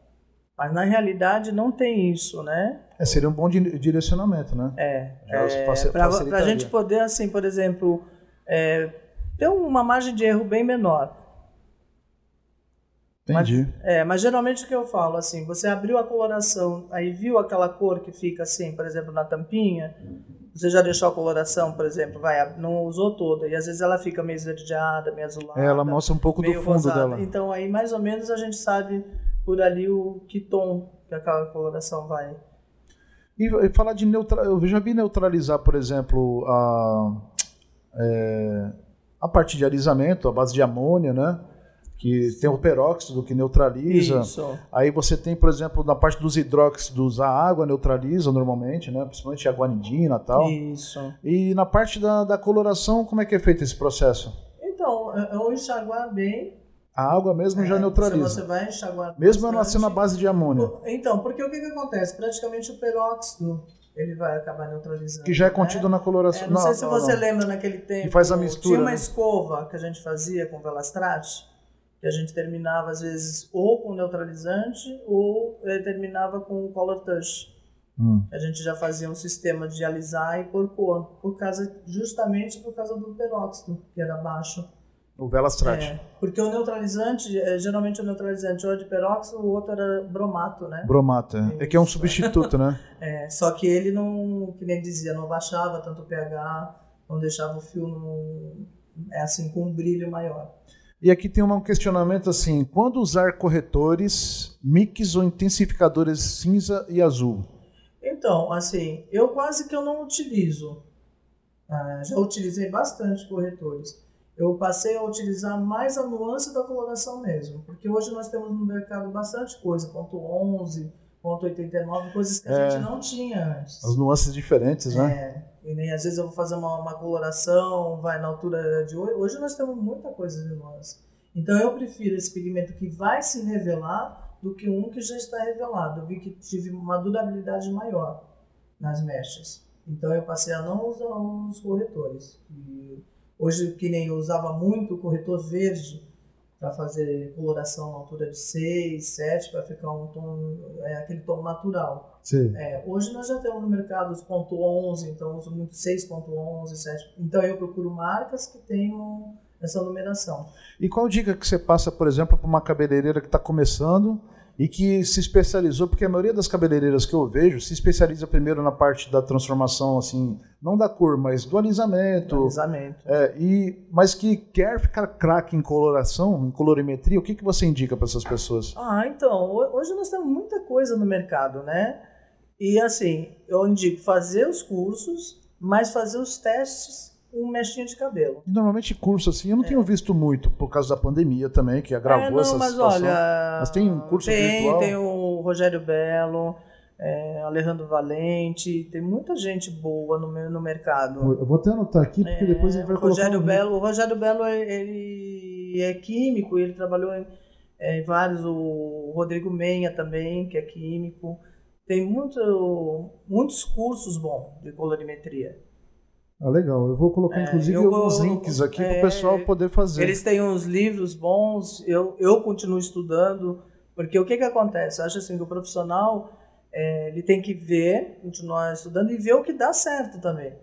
Mas na realidade não tem isso, né? É, seria um bom direcionamento, né? É. é para a gente poder, assim, por exemplo, é, tem uma margem de erro bem menor. Entendi. Mas, é, mas geralmente o que eu falo, assim, você abriu a coloração, aí viu aquela cor que fica assim, por exemplo, na tampinha, você já deixou a coloração, por exemplo, vai, não usou toda, e às vezes ela fica meio esverdeada, meio azulada. É, ela mostra um pouco do fundo rosada. dela. Então aí mais ou menos a gente sabe por ali o que tom que aquela coloração vai. E, e falar de neutralizar, eu já vi neutralizar, por exemplo, a. É, a parte de alisamento, a base de amônia, né? Que tem o peróxido que neutraliza. Isso. Aí você tem, por exemplo, na parte dos hidróxidos, a água neutraliza normalmente, né? Principalmente a guanidina e tal. Isso. E na parte da, da coloração, como é que é feito esse processo? Então, eu enxaguar bem a água mesmo é, já neutraliza. Você vai enxaguar Mesmo ela sendo a base de amônia. Então, porque o que, que acontece? Praticamente o peróxido ele vai acabar neutralizando. Que já é né? contido na coloração. É, não, não, sei se você não. lembra naquele tempo. Que faz a mistura. Tinha uma né? escova que a gente fazia com velastrate, que a gente terminava às vezes ou com neutralizante ou eh, terminava com color touch. Hum. A gente já fazia um sistema de alisar e pôr cor, por causa, justamente por causa do peróxido, que era baixo. O Velastrat. É, porque o neutralizante, é, geralmente o neutralizante ou é de peróxido, o outro era bromato, né? Bromato, é. é que é um substituto, né? É, só que ele não, que nem dizia, não baixava tanto o pH, não deixava o fio é assim, com um brilho maior. E aqui tem um questionamento assim, quando usar corretores, mix ou intensificadores cinza e azul? Então, assim, eu quase que eu não utilizo. Ah, já utilizei bastante corretores eu passei a utilizar mais a nuance da coloração mesmo, porque hoje nós temos no mercado bastante coisa, ponto 11, ponto 89, coisas que a é, gente não tinha antes. As nuances diferentes, né? É, e nem às vezes eu vou fazer uma, uma coloração, vai na altura de hoje, hoje nós temos muita coisa de nuance. Então eu prefiro esse pigmento que vai se revelar do que um que já está revelado. Eu vi que tive uma durabilidade maior nas mechas. Então eu passei a não usar os corretores. E Hoje, que nem eu usava muito o corretor verde para fazer coloração na altura de 6, 7, para ficar um tom, é, aquele tom natural. Sim. É, hoje nós já temos no mercado os ponto .11, então uso muito 6.11, 7. Então eu procuro marcas que tenham essa numeração. E qual dica que você passa, por exemplo, para uma cabeleireira que está começando e que se especializou, porque a maioria das cabeleireiras que eu vejo se especializa primeiro na parte da transformação, assim, não da cor, mas do alisamento. Do alisamento. É, e, mas que quer ficar craque em coloração, em colorimetria, o que, que você indica para essas pessoas? Ah, então, hoje nós temos muita coisa no mercado, né? E assim, eu indico fazer os cursos, mas fazer os testes um mexinho de cabelo. Normalmente curso assim, eu não é. tenho visto muito por causa da pandemia também, que agravou é, não, essa mas situação. Olha, mas tem curso tem, virtual? Tem o Rogério Belo, é, Alejandro Valente, tem muita gente boa no, no mercado. Eu vou até anotar aqui, porque é, depois a gente vai Rogério colocar... Belo, o Rogério Belo, ele é químico, ele trabalhou em, é, em vários, o Rodrigo Menha também, que é químico. Tem muito, muitos cursos bons de colorimetria. Ah, legal. Eu vou colocar, é, inclusive, alguns links aqui é, para o pessoal poder fazer. Eles têm uns livros bons, eu, eu continuo estudando, porque o que, que acontece? Eu acho assim que o profissional é, ele tem que ver, continuar estudando e ver o que dá certo também.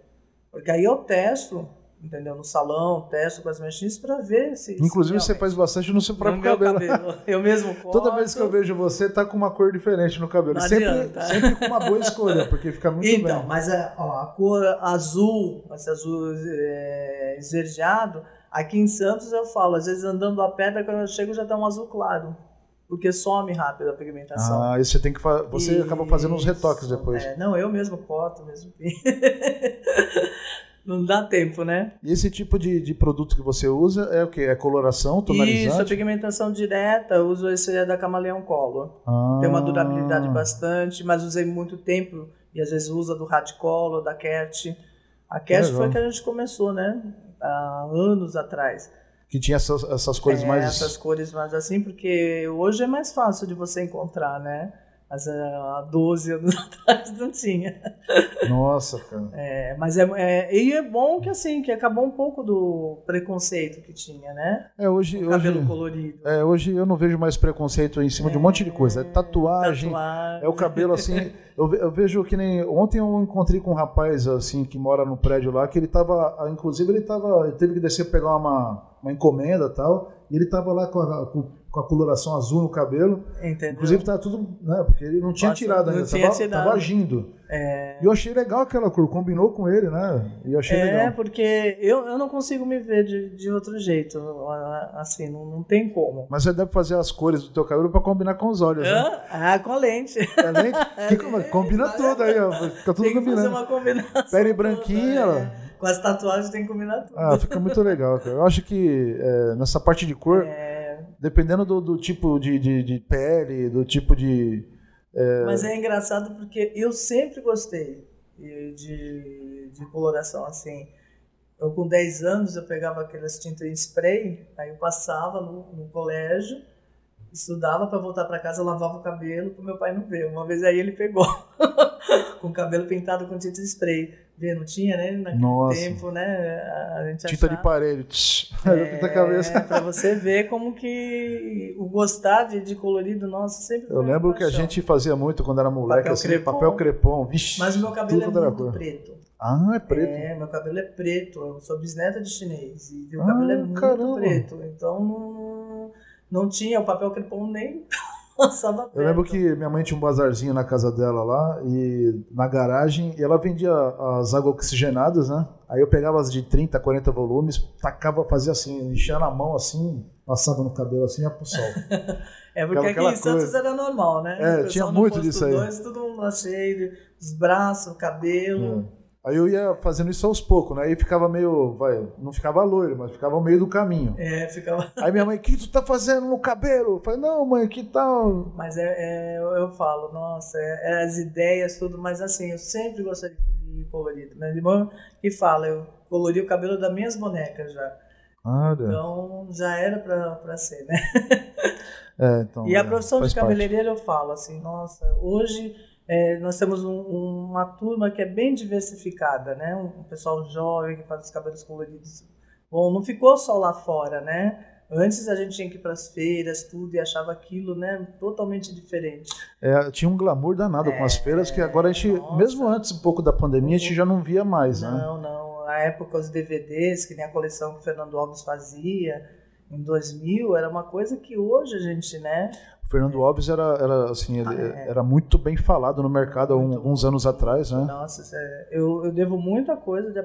Porque aí eu testo entendeu? No salão, testo com as mechins para ver se. Inclusive, se você faz bastante no seu próprio no cabelo. cabelo. Eu mesmo corto. Toda vez que eu vejo você, tá com uma cor diferente no cabelo. Não sempre, adianta. sempre com uma boa escolha, porque fica muito então, bem. Então, mas a, ó, a cor azul, esse azul é, esverdeado, aqui em Santos eu falo, às vezes andando a pedra, quando eu chego já tá um azul claro. Porque some rápido a pigmentação. Ah, e você tem que você e... acaba fazendo uns retoques depois. É, não, eu mesmo corto, mesmo. Não dá tempo, né? E esse tipo de, de produto que você usa é o que? É coloração, tonalizante? Isso, a pigmentação direta. Eu uso esse da Camaleão Color. Ah. Tem uma durabilidade bastante, mas usei muito tempo. E às vezes usa do Color, da Cat. A Cat foi que a gente começou, né? Há anos atrás. Que tinha essas, essas cores é, mais... essas cores mais assim, porque hoje é mais fácil de você encontrar, né? Mas é, há 12 anos atrás não tinha. Nossa, cara. É, mas é, é, e é bom que assim, que acabou um pouco do preconceito que tinha, né? É, hoje. O cabelo colorido. É, hoje eu não vejo mais preconceito em cima é, de um monte de coisa. É tatuagem, tatuagem. é o cabelo assim. eu, eu, vejo que nem. Ontem eu encontrei com um rapaz assim que mora no prédio lá, que ele tava. Inclusive, ele tava. Ele teve que descer pegar uma, uma encomenda e tal. E ele tava lá com a, com com a coloração azul no cabelo. Entendeu? Inclusive tá tudo, né, porque ele não tinha Nossa, tirado ainda, tinha tava, tirado. tava agindo. É... E eu achei legal aquela cor, combinou com ele, né? E eu achei é, legal. É, porque eu, eu não consigo me ver de, de outro jeito, assim, não, não tem como. Mas você deve fazer as cores do teu cabelo para combinar com os olhos, né? Ah, com a lente. É lente? Que, combina tudo aí, ó, fica tudo tem que combinando. fazer uma combinação. Pele branquinha, ó. É. Com as tatuagens tem que combinar tudo. Ah, fica muito legal, cara. Eu acho que é, nessa parte de cor... É dependendo do, do tipo de, de, de, pele, do tipo de. É... Mas é engraçado porque eu sempre gostei de, de coloração assim. Eu com 10 anos eu pegava aquelas tintas em spray, aí eu passava no, no colégio, estudava para voltar para casa, lavava o cabelo para meu pai não ver. Uma vez aí ele pegou com o cabelo pintado com tinta spray. Vê, não tinha, né? Naquele Nossa. tempo, né? A gente Tinta achava... de parede. É, cabeça. pra você ver como que o gostar de, de colorido, nossa, sempre Eu lembro que a gente fazia muito quando era moleque, papel assim, crepom. papel crepom. Vixe, Mas o meu cabelo é muito preto. Ah, é preto? É, meu cabelo é preto. Eu sou bisneta de chinês. E meu ah, cabelo é muito caramba. preto. Então não, não tinha o papel crepom nem Passava Eu lembro que minha mãe tinha um bazarzinho na casa dela lá, e na garagem, e ela vendia as águas oxigenadas, né? Aí eu pegava as de 30, 40 volumes, tacava, fazia assim, enchia na mão assim, passava no cabelo assim ia pro sol. é porque aqui em Santos era normal, né? É, tinha muito disso aí. Dois, todo mundo cheio, os braços, o cabelo. É. Aí eu ia fazendo isso aos poucos, né? Aí ficava meio, vai, não ficava loiro, mas ficava no meio do caminho. É, ficava. Aí minha mãe, o que tu tá fazendo no cabelo? Eu falei, não, mãe, que tal? Mas é, é eu, eu, falo, nossa, é, é, as ideias, tudo, mas assim, eu sempre gostei de colorido. Meu irmão que fala, eu colori o cabelo das minhas bonecas já. Ah, então já era pra, pra ser, né? É, então, e a profissão de cabeleireiro eu falo assim, nossa, hoje é, nós temos um, uma turma que é bem diversificada, né? Um, pessoal jovem que faz os cabelos coloridos. Bom, não ficou só lá fora, né? Antes a gente tinha que ir para as feiras, tudo, e achava aquilo, né, totalmente diferente. É, tinha um glamour danado é, com as feiras que agora a gente, nossa. mesmo antes um pouco da pandemia, a gente já não via mais, não, né? Não, não. Na época os DVDs, que nem a coleção que o Fernando Alves fazia, em 2000, era uma coisa que hoje a gente, né? Fernando Alves era, era assim, ele, ah, é. era muito bem falado no mercado há um, alguns anos atrás, né? Nossa, é, eu, eu devo muita coisa de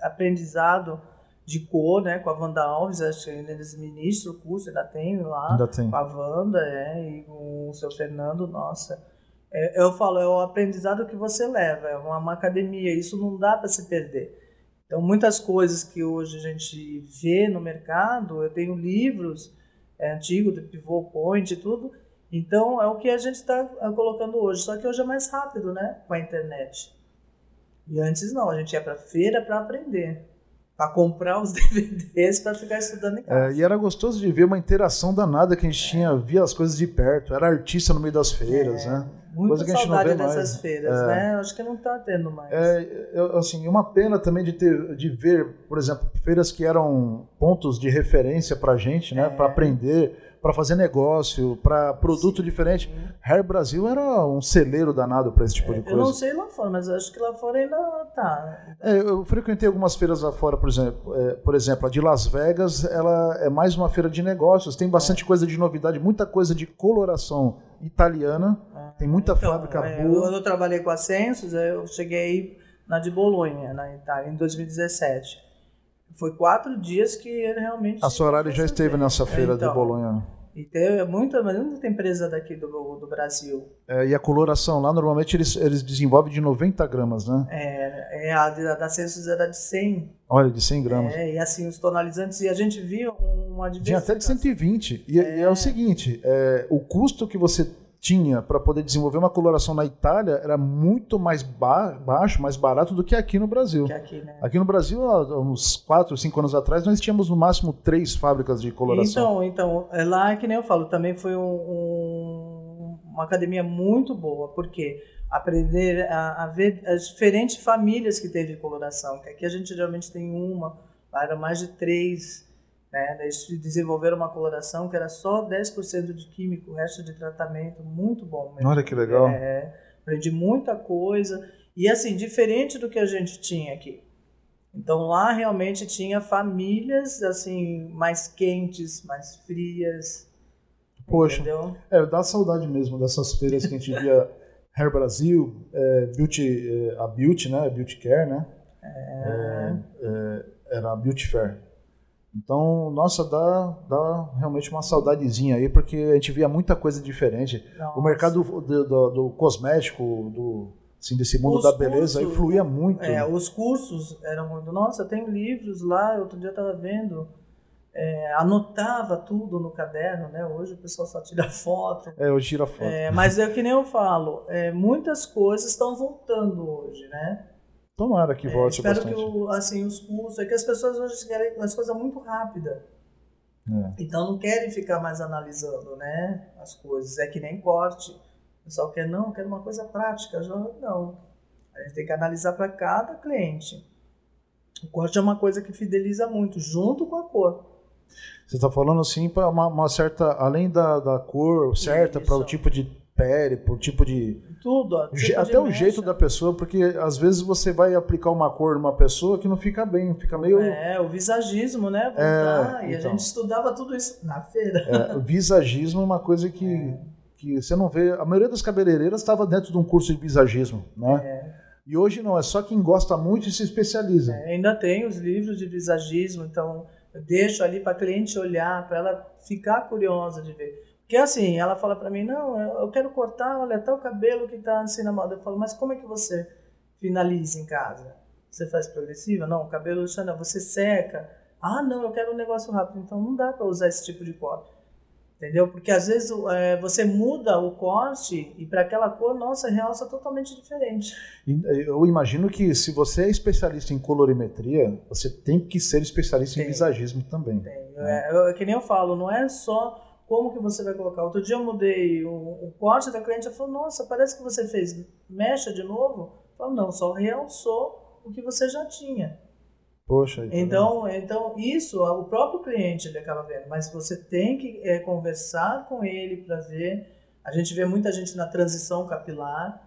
aprendizado de cor, né, com a Wanda Alves, acho que eles ministram o curso, ainda tem lá, ainda tem. com a Wanda, é, e com o seu Fernando, nossa. É, eu falo, é o aprendizado que você leva, é uma, uma academia, isso não dá para se perder. Então, muitas coisas que hoje a gente vê no mercado, eu tenho livros é, antigos de Pivot Point e tudo, então é o que a gente está é, colocando hoje, só que hoje é mais rápido, né, com a internet. E antes não, a gente ia para feira para aprender para comprar os DVDs para ficar estudando em casa. É, e era gostoso de ver uma interação danada que a gente tinha, via as coisas de perto, era artista no meio das feiras, é, né? Muita saudade dessas mais. feiras, é. né? Acho que não está tendo mais. É, eu, assim, uma pena também de ter, de ver, por exemplo, feiras que eram pontos de referência para a gente, né? Para aprender para fazer negócio, para produto Sim. diferente. Hair Brasil era um celeiro danado para esse tipo de coisa. Eu não sei lá fora, mas acho que lá fora ainda tá. É, eu frequentei algumas feiras lá fora, por exemplo, é, por exemplo, a de Las Vegas, ela é mais uma feira de negócios, tem bastante é. coisa de novidade, muita coisa de coloração italiana, é. tem muita então, fábrica é, boa. Quando eu trabalhei com a Census, eu cheguei na de Bolonha, na Itália, em 2017. Foi quatro dias que ele realmente. A Soraya já esteve nessa feira então, de Bolonha. E tem muita, muita empresa daqui do, do Brasil. É, e a coloração lá, normalmente eles, eles desenvolvem de 90 gramas, né? É, é a, da Census era de 100. Olha, de 100 gramas. É, e assim, os tonalizantes, e a gente viu uma diversidade. Tinha até de 120. E é, e é o seguinte, é, o custo que você tinha para poder desenvolver uma coloração na Itália era muito mais ba baixo, mais barato do que aqui no Brasil. Aqui, né? aqui, no Brasil, há uns 4, 5 anos atrás, nós tínhamos no máximo três fábricas de coloração. Então, então é lá que nem eu falo, também foi um, um, uma academia muito boa, porque aprender a, a, ver as diferentes famílias que tem de coloração, que aqui a gente geralmente tem uma, lá era mais de três né? Eles desenvolveram uma coloração que era só 10% de químico, o resto de tratamento, muito bom. Mesmo. Olha que legal. É, aprendi muita coisa. E assim, diferente do que a gente tinha aqui. Então lá realmente tinha famílias assim mais quentes, mais frias. Poxa, entendeu? é, dá saudade mesmo dessas feiras que a gente via Hair Brasil, é, Beauty, é, a Beauty, né? Beauty Care, né? É. é, é era a Beauty Fair. Então, nossa, dá, dá realmente uma saudadezinha aí, porque a gente via muita coisa diferente. Nossa. O mercado do, do, do, cosmético, do, assim, desse mundo os da beleza, cursos, aí fluía muito. É, os cursos eram muito. Nossa, tem livros lá, outro dia eu estava vendo. É, anotava tudo no caderno, né? Hoje o pessoal só tira foto. É, hoje tira foto. É, mas é que nem eu falo, é, muitas coisas estão voltando hoje, né? Tomara que volte é, espero bastante. que o, assim, os cursos... É que as pessoas hoje querem as coisas muito rápidas. É. Então não querem ficar mais analisando né, as coisas. É que nem corte. O pessoal quer, não, quer uma coisa prática. Já, não. A gente tem que analisar para cada cliente. O corte é uma coisa que fideliza muito, junto com a cor. Você está falando assim para uma, uma, certa, além da, da cor certa, para o tipo de pele, por tipo de. Tudo. Tipo até o jeito da pessoa, porque às vezes você vai aplicar uma cor numa pessoa que não fica bem, fica meio. É, o visagismo, né? Voltar, é, e então. a gente estudava tudo isso na feira. É, o visagismo é uma coisa que, é. que você não vê. A maioria das cabeleireiras estava dentro de um curso de visagismo, né? É. E hoje não, é só quem gosta muito e se especializa. É, ainda tem os livros de visagismo, então eu deixo ali para a cliente olhar, para ela ficar curiosa de ver. Porque assim, ela fala para mim, não, eu quero cortar, olha, até o cabelo que tá assim na moda. Eu falo, mas como é que você finaliza em casa? Você faz progressiva? Não, o cabelo, Xana, você seca. Ah, não, eu quero um negócio rápido. Então não dá para usar esse tipo de corte. Entendeu? Porque às vezes é, você muda o corte e para aquela cor, nossa, realça totalmente diferente. Eu imagino que se você é especialista em colorimetria, você tem que ser especialista tem. em visagismo também. Tem. Né? É, é, que nem eu falo, não é só como que você vai colocar? Outro dia eu mudei o, o corte da cliente, ela falou, nossa, parece que você fez mecha de novo. Eu falei, não, só realçou o que você já tinha. Poxa, então, então isso o próprio cliente ele acaba vendo, mas você tem que é, conversar com ele para ver. A gente vê muita gente na transição capilar.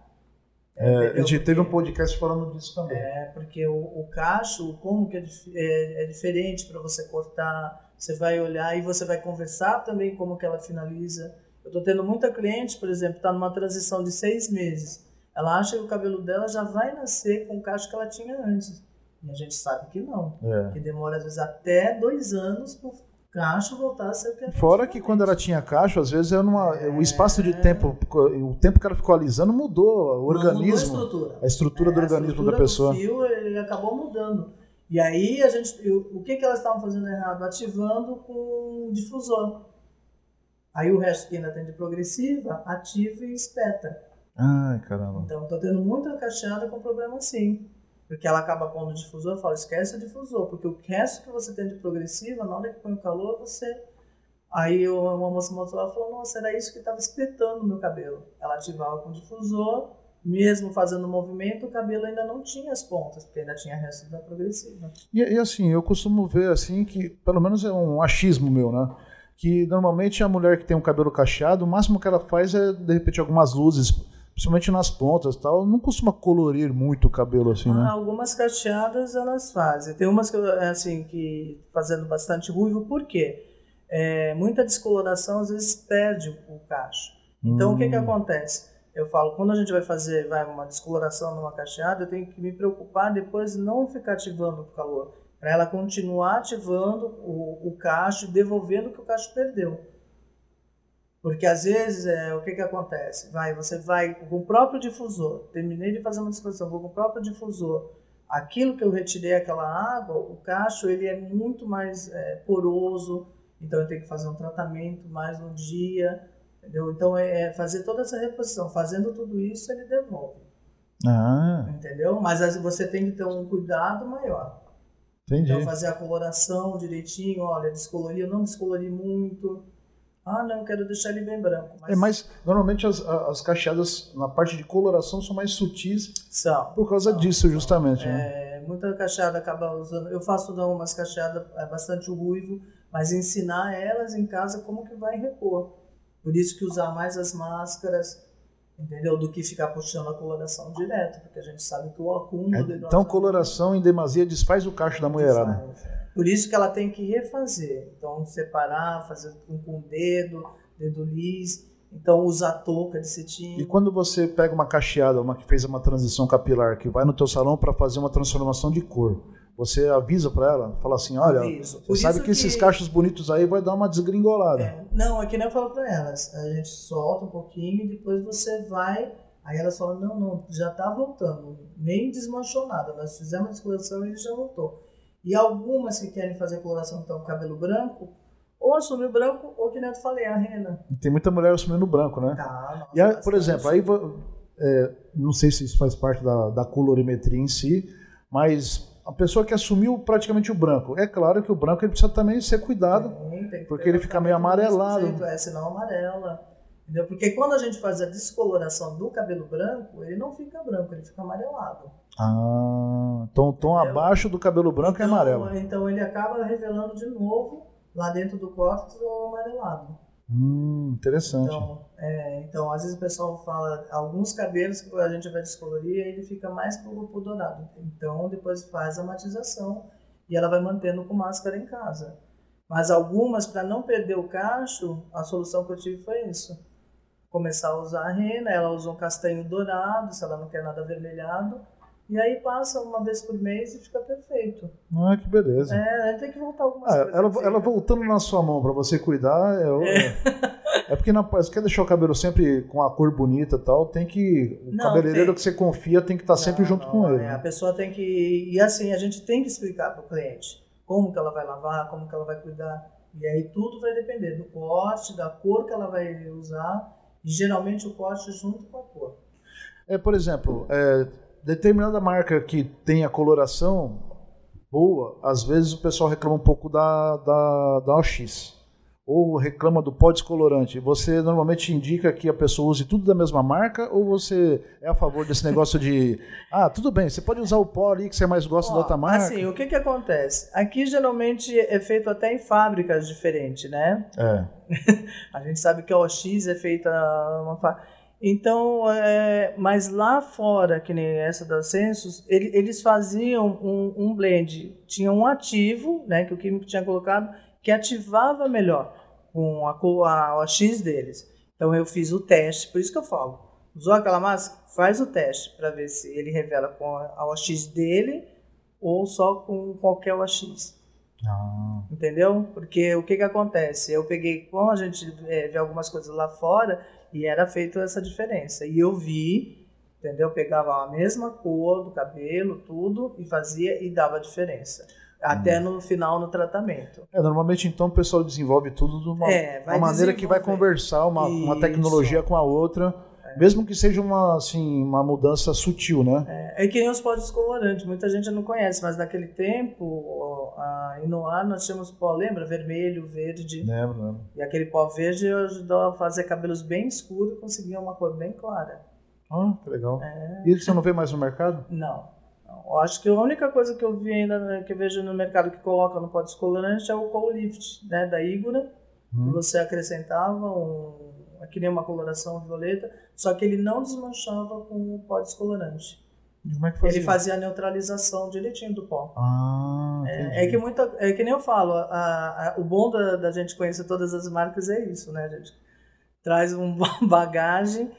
É, a gente teve um podcast falando disso também. É, porque o, o cacho, como que é, é, é diferente para você cortar você vai olhar e você vai conversar também como que ela finaliza. Eu estou tendo muita cliente, por exemplo, está numa transição de seis meses. Ela acha que o cabelo dela já vai nascer com o cacho que ela tinha antes. E a gente sabe que não. É. Que demora, às vezes, até dois anos para o cacho voltar a ser o que Fora que quando ela tinha cacho, às vezes era uma, o espaço de tempo, o tempo que ela ficou alisando mudou o Não mudou organismo, a estrutura. a estrutura do É, a organismo estrutura da do pessoa. fio, ele acabou mudando. E aí a gente, eu- o que que elas estavam fazendo errado? Ativando com difusor. Aí o resto que ainda tem de progressiva, ativa e espeta. Ai, caramba. Então estou tendo muita cacheada com problema assim. Porque ela acaba pondo o difusor, eu falo, esquece o difusor, porque o resto que você tem de progressiva, na hora que põe o calor, você. Aí uma moça mostrou ela falou, nossa, era isso que estava espetando o meu cabelo. Ela ativava com o difusor, mesmo fazendo o movimento, o cabelo ainda não tinha as pontas, porque ainda tinha resto da progressiva. E, e assim, eu costumo ver assim que, pelo menos é um achismo meu, né? Que normalmente a mulher que tem um cabelo cacheado, o máximo que ela faz é, de repente, algumas luzes, principalmente nas pontas tal. Não costuma colorir muito o cabelo assim, Ah, né? algumas cacheadas elas fazem. Tem umas que, eu- assim, que fazendo bastante ruivo, por quê? É, muita descoloração às vezes perde o cacho. Então o que que Hum. acontece? Eu falo, quando a gente vai fazer vai, uma descoloração numa cacheada, eu tenho que me preocupar depois não ficar ativando o calor. Para ela continuar ativando o, o cacho, devolvendo o que o cacho perdeu. Porque às vezes é, o que, que acontece? Vai, você vai com o próprio difusor, terminei de fazer uma descoloração, vou com o próprio difusor. Aquilo que eu retirei, aquela água, o cacho ele é muito mais é, poroso, então eu tenho que fazer um tratamento mais no dia, entendeu? Então é, é fazer toda essa reposição. Fazendo tudo isso, ele devolve, Ah, entendeu? Mas você tem que ter um cuidado maior. entendi. Então fazer a coloração direitinho, olha, descolorir, eu não descolori muito. Ah, não, quero deixar ele bem branco. Mas É, mas normalmente as, as cacheadas na parte de coloração são mais sutis são. por causa São, disso, justamente. né? É, muita cacheada acaba usando. Eu faço dar umas cacheadas é, bastante ruivo, mas ensinar elas em casa como que vai repor. Por isso que usar mais as máscaras, entendeu? Do que ficar puxando a coloração direto, porque a gente sabe que o acúmulo É, então, coloração em demasia desfaz o cacho da mulherada. Por isso que ela tem que refazer. Então, separar, fazer com, com o dedo, dedo lis. Então, usar touca de cetim. E quando você pega uma cacheada, uma que fez uma transição capilar, que vai no teu salão para fazer uma transformação de cor, você avisa para ela, fala assim, olha, Aviso. você Por sabe isso que, esses cachos bonitos aí vai dar uma desgringolada. É, não, é que nem eu falo para elas. A gente solta um pouquinho e depois você vai. Aí elas falam: não, não, já tá voltando. Nem desmanchou nada. Nós fizemos a descoloração e já voltou. E algumas que querem fazer coloração que estão com cabelo branco, ou assume o branco, ou que nem eu falei, a rena. Tem muita mulher assumindo branco, né? Tá, nossa, E aí, por exemplo, aí é, não sei se isso faz parte da, da colorimetria em si, mas a pessoa que assumiu praticamente o branco, é claro que o branco ele precisa também ser cuidado. Porque ele fica meio amarelado. jeito, É, senão amarela. Entendeu? Porque quando a gente faz a descoloração do cabelo branco, ele não fica branco, ele fica amarelado. Ah, tom, tom Entendeu? abaixo do cabelo branco é Então, amarelo. Então ele acaba revelando de novo lá dentro do córtex o amarelado. Hum, interessante. Então, é, então, às vezes o pessoal fala, alguns cabelos que a gente vai descolorir, ele fica mais pro, pro dourado. Então, depois faz a matização e ela vai mantendo com máscara em casa. Mas algumas, para não perder o cacho, a solução que eu tive foi isso. Começar a usar a rena, ela usa um castanho dourado, se ela não quer nada avermelhado, e aí passa uma vez por mês e fica perfeito. Ah, que beleza. É, tem que voltar algumas Ah, coisas. ela, ela voltando na sua mão pra você cuidar, é, o- é porque na, você quer deixar o cabelo sempre com a cor bonita e tal, tem que. O Não, cabeleireiro tem. que você confia tem que estar sempre Não, junto não, com ele. é, né? a pessoa tem que. E assim, a gente tem que explicar para o cliente como que ela vai lavar, como que ela vai cuidar. E aí tudo vai depender do corte, da cor que ela vai usar. E geralmente o corte junto com a cor. É, por exemplo, é, determinada marca que tem a coloração boa, às vezes o pessoal reclama um pouco da, da, da OX. Ou reclama do pó descolorante. Você normalmente indica que a pessoa use tudo da mesma marca ou você é a favor desse negócio de ah, tudo bem, você pode usar o pó ali que você mais gosta da outra marca? Assim, o que que acontece? Aqui geralmente é feito até em fábricas diferentes, né? É. A gente sabe que a OX é feita uma fa... Então, é, mas lá fora, que nem essa da Census, ele- eles faziam um, um blend. Tinha um ativo, né, que o químico tinha colocado, que ativava melhor com a, a OX deles. Então eu fiz o teste, por isso que eu falo. Usou aquela máscara? Faz o teste para ver se ele revela com a OX dele ou só com qualquer OX. Ah. Entendeu? Porque o que que acontece? Eu peguei, como a gente é, vê algumas coisas lá fora, e era feito essa diferença. E eu vi, entendeu? Pegava a mesma cor do cabelo, tudo, e fazia e dava diferença. Até hum. no final no tratamento. É, normalmente então o pessoal desenvolve tudo de uma, é, uma maneira que vai conversar uma, uma tecnologia com a outra mesmo que seja uma, assim, uma mudança sutil, né? É, é que nem os pó descolorantes, muita gente não conhece, mas naquele tempo, a Inoar, nós tínhamos pó, lembra? Vermelho, verde. Lembro, lembro. E aquele pó verde ajudou a fazer cabelos bem escuros e conseguia uma cor bem clara. Ah, que legal. É... E você não vê mais no mercado? Não. Eu acho que a única coisa que eu vi ainda, né, que eu vejo no mercado que coloca no pó descolorante é o Coal Lift, né, da Igora, hum. que você acrescentava um que nem uma coloração violeta, só que ele não desmanchava com o pó descolorante. Como é que fazia? Ele fazia a neutralização direitinho do pó. Ah, é, é, que muita, é que nem eu falo, a, a, o bom da, da, gente conhecer todas as marcas é isso, né? A gente traz uma bagagem,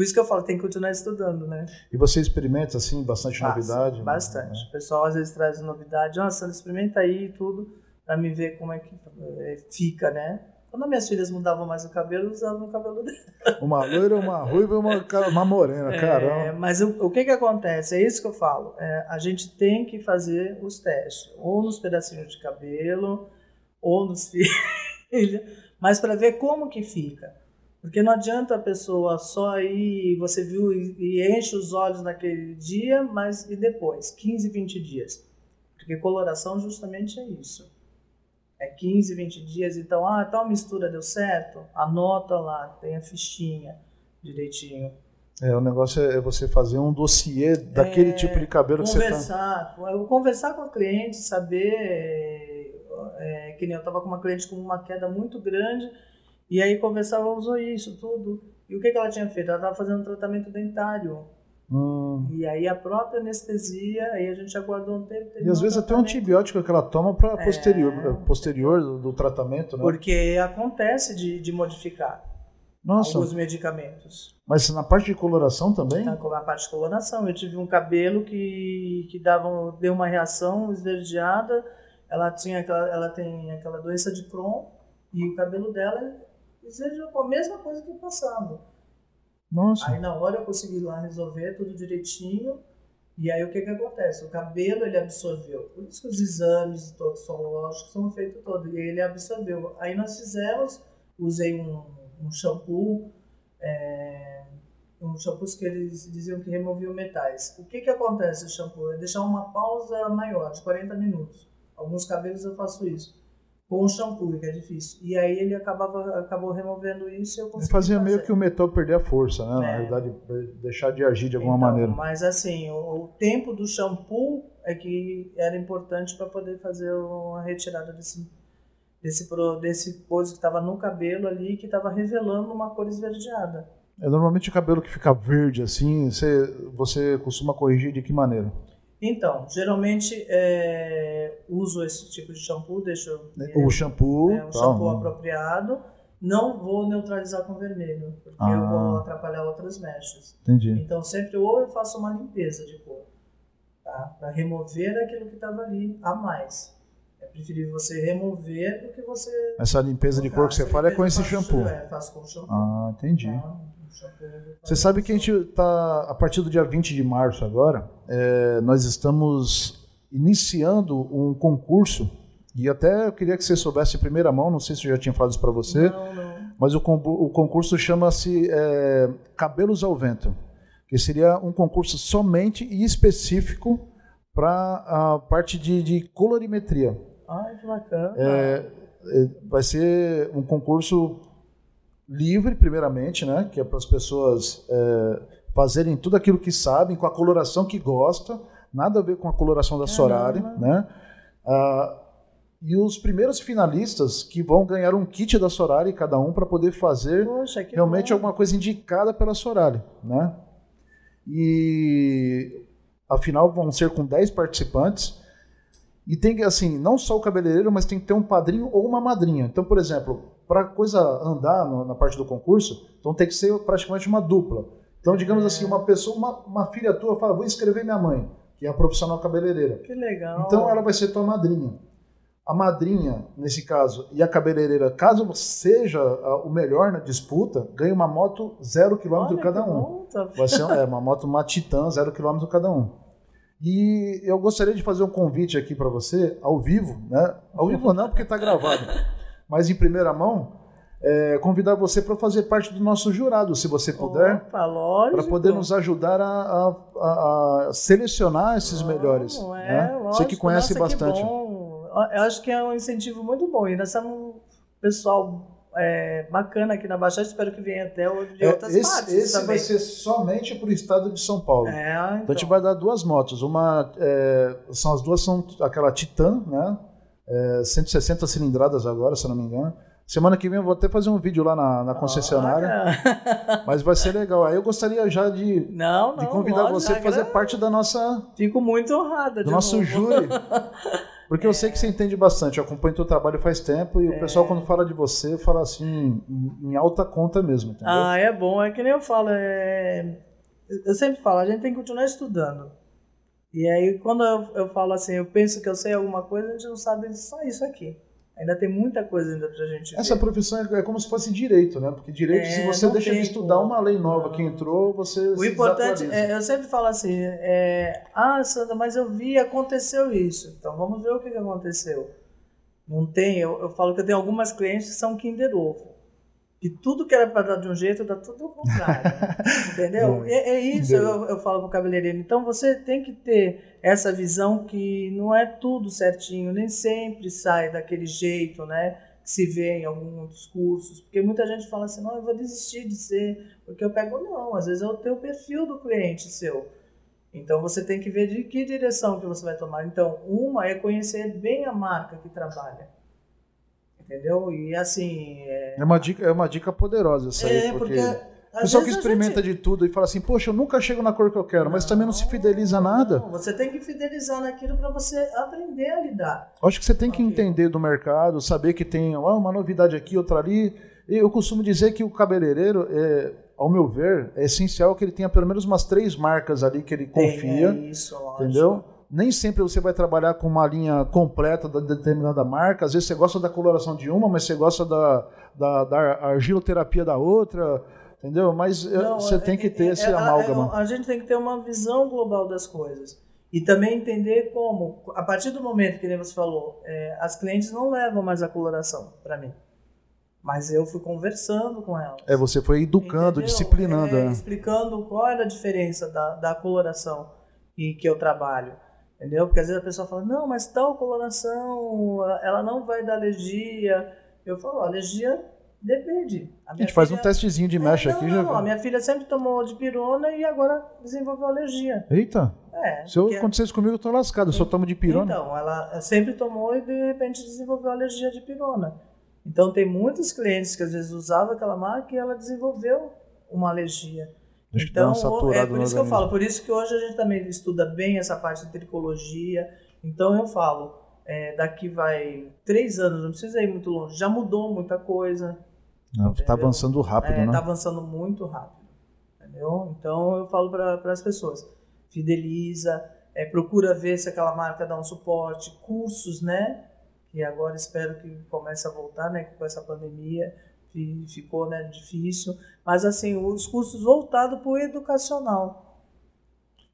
por isso que eu falo, tem que continuar estudando, né? E você experimenta, assim, bastante novidade? Bastante. Né? O pessoal às vezes traz novidade, nossa, experimenta aí e tudo, para me ver como é que é, fica, né? Quando minhas filhas mudavam mais o cabelo, eu usava o cabelo dela. Uma loira, uma ruiva e uma, uma morena, é, caramba. Mas o, o, que que acontece? É isso que eu falo. É, a gente tem que fazer os testes. Ou nos pedacinhos de cabelo, ou nos filhos. Mas para ver como que fica. Porque não adianta a pessoa só ir, você viu e, enche os olhos naquele dia, mas e depois? 15, 20 dias. Porque coloração justamente é isso é 15, 20 dias, então, ah, tal mistura deu certo, anota lá, tem a fichinha direitinho. É, o negócio é você fazer um dossiê daquele é, tipo de cabelo que você tá... Conversar, conversar com a cliente, saber, é, que nem eu estava com uma cliente com uma queda muito grande, e aí conversava, usou isso, tudo. E o que, que ela tinha feito? Ela estava fazendo um tratamento dentário. Hum. E aí a própria anestesia, aí a gente aguardou um tempo. E às vezes até um antibiótico que ela toma para posterior, é... posterior do, do, tratamento, né? Porque acontece de, de modificar Nossa. alguns medicamentos. Mas na parte de coloração também? Na, na parte de coloração. Eu tive um cabelo que, que dava, deu uma reação esverdeada. Ela, tinha aquela, ela tem aquela doença de Crohn e o cabelo dela esverdeou com a mesma coisa que passava. Nossa. Aí na hora eu consegui lá resolver tudo direitinho. E aí o que que acontece? O cabelo ele absorveu. Por isso que os exames toxicológicos são feitos todos. E ele absorveu. Aí nós fizemos, usei um, um shampoo, é, um shampoo que eles diziam que removiam metais. O que que acontece o shampoo? É deixar uma pausa maior, de 40 minutos. Alguns cabelos eu faço isso com o shampoo, que é difícil. E aí ele acabava, acabou removendo isso e eu consegui Fazia fazer. meio que o metal perder a força, né? É. Na realidade, deixar de agir de alguma então, maneira. Mas assim, o, o, tempo do shampoo é que era importante para poder fazer uma retirada desse desse desse coisa que estava no cabelo ali que estava revelando uma cor esverdeada. É normalmente o cabelo que fica verde assim, você você costuma corrigir de que maneira? Então, geralmente é, uso esse tipo de shampoo, deixo o shampoo, é, um tá, shampoo apropriado. Não vou neutralizar com vermelho, porque ah. eu vou ah. atrapalhar outras mechas. Entendi. Então sempre ou eu faço uma limpeza de cor, tá? Para remover aquilo que estava ali a mais. É preferível você remover do que você. Essa limpeza de cor que você fala é com esse shampoo. É, faço com shampoo. Ah, entendi. Tá? Você sabe que a gente está, a partir do dia 20 de março agora, é, nós estamos iniciando um concurso, e até eu queria que você soubesse em primeira mão, não sei se eu já tinha falado isso para você, não, não. mas o, o concurso chama-se é, Cabelos ao Vento, que seria um concurso somente e específico para a parte de, de colorimetria. Ai, que bacana. É, é vai ser um concurso livre, primeiramente, né? Que é para as pessoas é, fazerem tudo aquilo que sabem, com a coloração que gosta, nada a ver com a coloração da Sorari, né? Ah, e os primeiros finalistas que vão ganhar um kit da Sorari, cada um, para poder fazer Poxa, realmente bom. alguma coisa indicada pela Sorari, né? E afinal vão ser com 10 participantes. E tem que, assim, não só o cabeleireiro, mas tem que ter um padrinho ou uma madrinha. Então, por exemplo, para coisa andar no, na parte do concurso, então tem que ser praticamente uma dupla. Então, digamos É. assim, uma pessoa, uma, uma filha tua fala, vou inscrever minha mãe, que é a profissional cabeleireira. Que legal. Então ela vai ser tua madrinha. A madrinha, nesse caso, e a cabeleireira, caso seja o melhor na disputa, ganha uma moto zero quilômetro Olha cada um. bom, tá Vai ser é, uma moto, uma Titan, zero quilômetro cada um. E eu gostaria de fazer um convite aqui para você, ao vivo, né? Ao vivo não, porque está gravado, mas em primeira mão, é, convidar você para fazer parte do nosso jurado, se você puder, para poder nos ajudar a, a- a- a selecionar esses melhores. Não, é, né? lógico. Você que conhece Nossa, bastante. Que. Eu acho que é um incentivo muito bom. E nós somos um pessoal é, bacana aqui na Baixada. Espero que venha até o- de É, outras esse partes esse também. vai ser somente para o estado de São Paulo. É, Então a então. gente vai dar duas motos. Uma é, são as duas são aquela Titan, né? É, 160 cilindradas agora, se não me engano. Semana que vem eu vou até fazer um vídeo lá na, na concessionária, Olha. mas vai ser legal. Aí eu gostaria já de, Não, não. de convidar você a fazer parte da nossa, Fico muito honrada. do nosso novo. júri. Porque eu sei que você entende bastante, eu acompanho teu trabalho faz tempo e o pessoal quando fala de você, fala assim, em, em alta conta mesmo, entendeu? Ah, é bom. É que nem eu falo. é- Eu sempre falo, a gente tem que continuar estudando. E aí, quando eu, eu falo assim, eu penso que eu sei alguma coisa, a gente não sabe só isso aqui. Ainda tem muita coisa ainda pra gente Essa ver. profissão é é como se fosse direito, né? Porque direito, É, se você deixa de estudar como. uma lei nova que entrou, você O importante, é, eu sempre falo assim, é, ah, Sandra, mas eu vi, aconteceu isso. Então vamos ver o que, que aconteceu. Não tem, eu, eu falo que eu tenho algumas clientes que são Kinder Ovo. Que tudo que era para dar de um jeito, dá tudo ao contrário. entendeu? É, é isso, eu, eu falo pro cabeleireiro. Então você tem que ter essa visão que não é tudo certinho, nem sempre sai daquele jeito, né? Que se vê em alguns cursos. Porque muita gente fala assim, não, eu vou desistir de ser porque eu pego, não, às vezes é o teu perfil do cliente seu. Então você tem que ver de que direção que você vai tomar. Então, uma é conhecer bem a marca que trabalha. Entendeu? E assim. É, É uma dica, é uma dica poderosa essa aí, é, porque, porque. o pessoal que experimenta gente- de tudo e fala assim, poxa, eu nunca chego na cor que eu quero, mas também não se fideliza a nada. Não, você tem que fidelizar naquilo para você aprender a lidar. Acho que você tem que entender do mercado, saber que tem ah, uma novidade aqui, outra ali. E eu costumo dizer que o cabeleireiro, é, ao meu ver, é essencial que ele tenha pelo menos umas três marcas ali que ele confia. Tem, é isso, lógico. Entendeu? Nem sempre você vai trabalhar com uma linha completa da determinada marca. Às vezes você gosta da coloração de uma, mas você gosta da, da, da argiloterapia da outra. Entendeu? Mas eh, Não, você é- tem que é- ter é- esse é- amálgama. é- A gente tem que ter uma visão global das coisas. E também entender como, a partir do momento que nem você falou, é, as clientes não levam mais a coloração para mim. Mas eu fui conversando com elas. É, você foi educando, Entendeu? disciplinando. É, né? explicando qual era a diferença da, da coloração que, que eu trabalho. Entendeu? Porque às vezes a pessoa fala, não, mas tal coloração, ela não vai dar alergia. Eu falo, alergia depende. A gente faz um testezinho de mecha É, não, aqui não, já. A minha filha sempre tomou de pirona e agora desenvolveu alergia. Eita, É. se eu porque- acontecer isso comigo, eu tô lascado. Eu só tomo de pirona. Então, ela sempre tomou e de repente desenvolveu alergia de pirona. Então, tem muitos clientes que às vezes usavam aquela marca e ela desenvolveu uma alergia. Então, saturada é por isso que eu falo, por isso que hoje a gente também estuda bem essa parte de tricologia. Então, eu falo, é, daqui vai três anos, não precisa ir muito longe, já mudou muita coisa. Não, tá entendeu? avançando rápido, É, né? Tá avançando muito rápido. Entendeu? Então eu falo para as pessoas: fideliza, é, procura ver se aquela marca dá um suporte, cursos, né? Que agora espero que comece a voltar, né? que Com essa pandemia fi- ficou né, difícil. Mas assim, os cursos voltados para o educacional.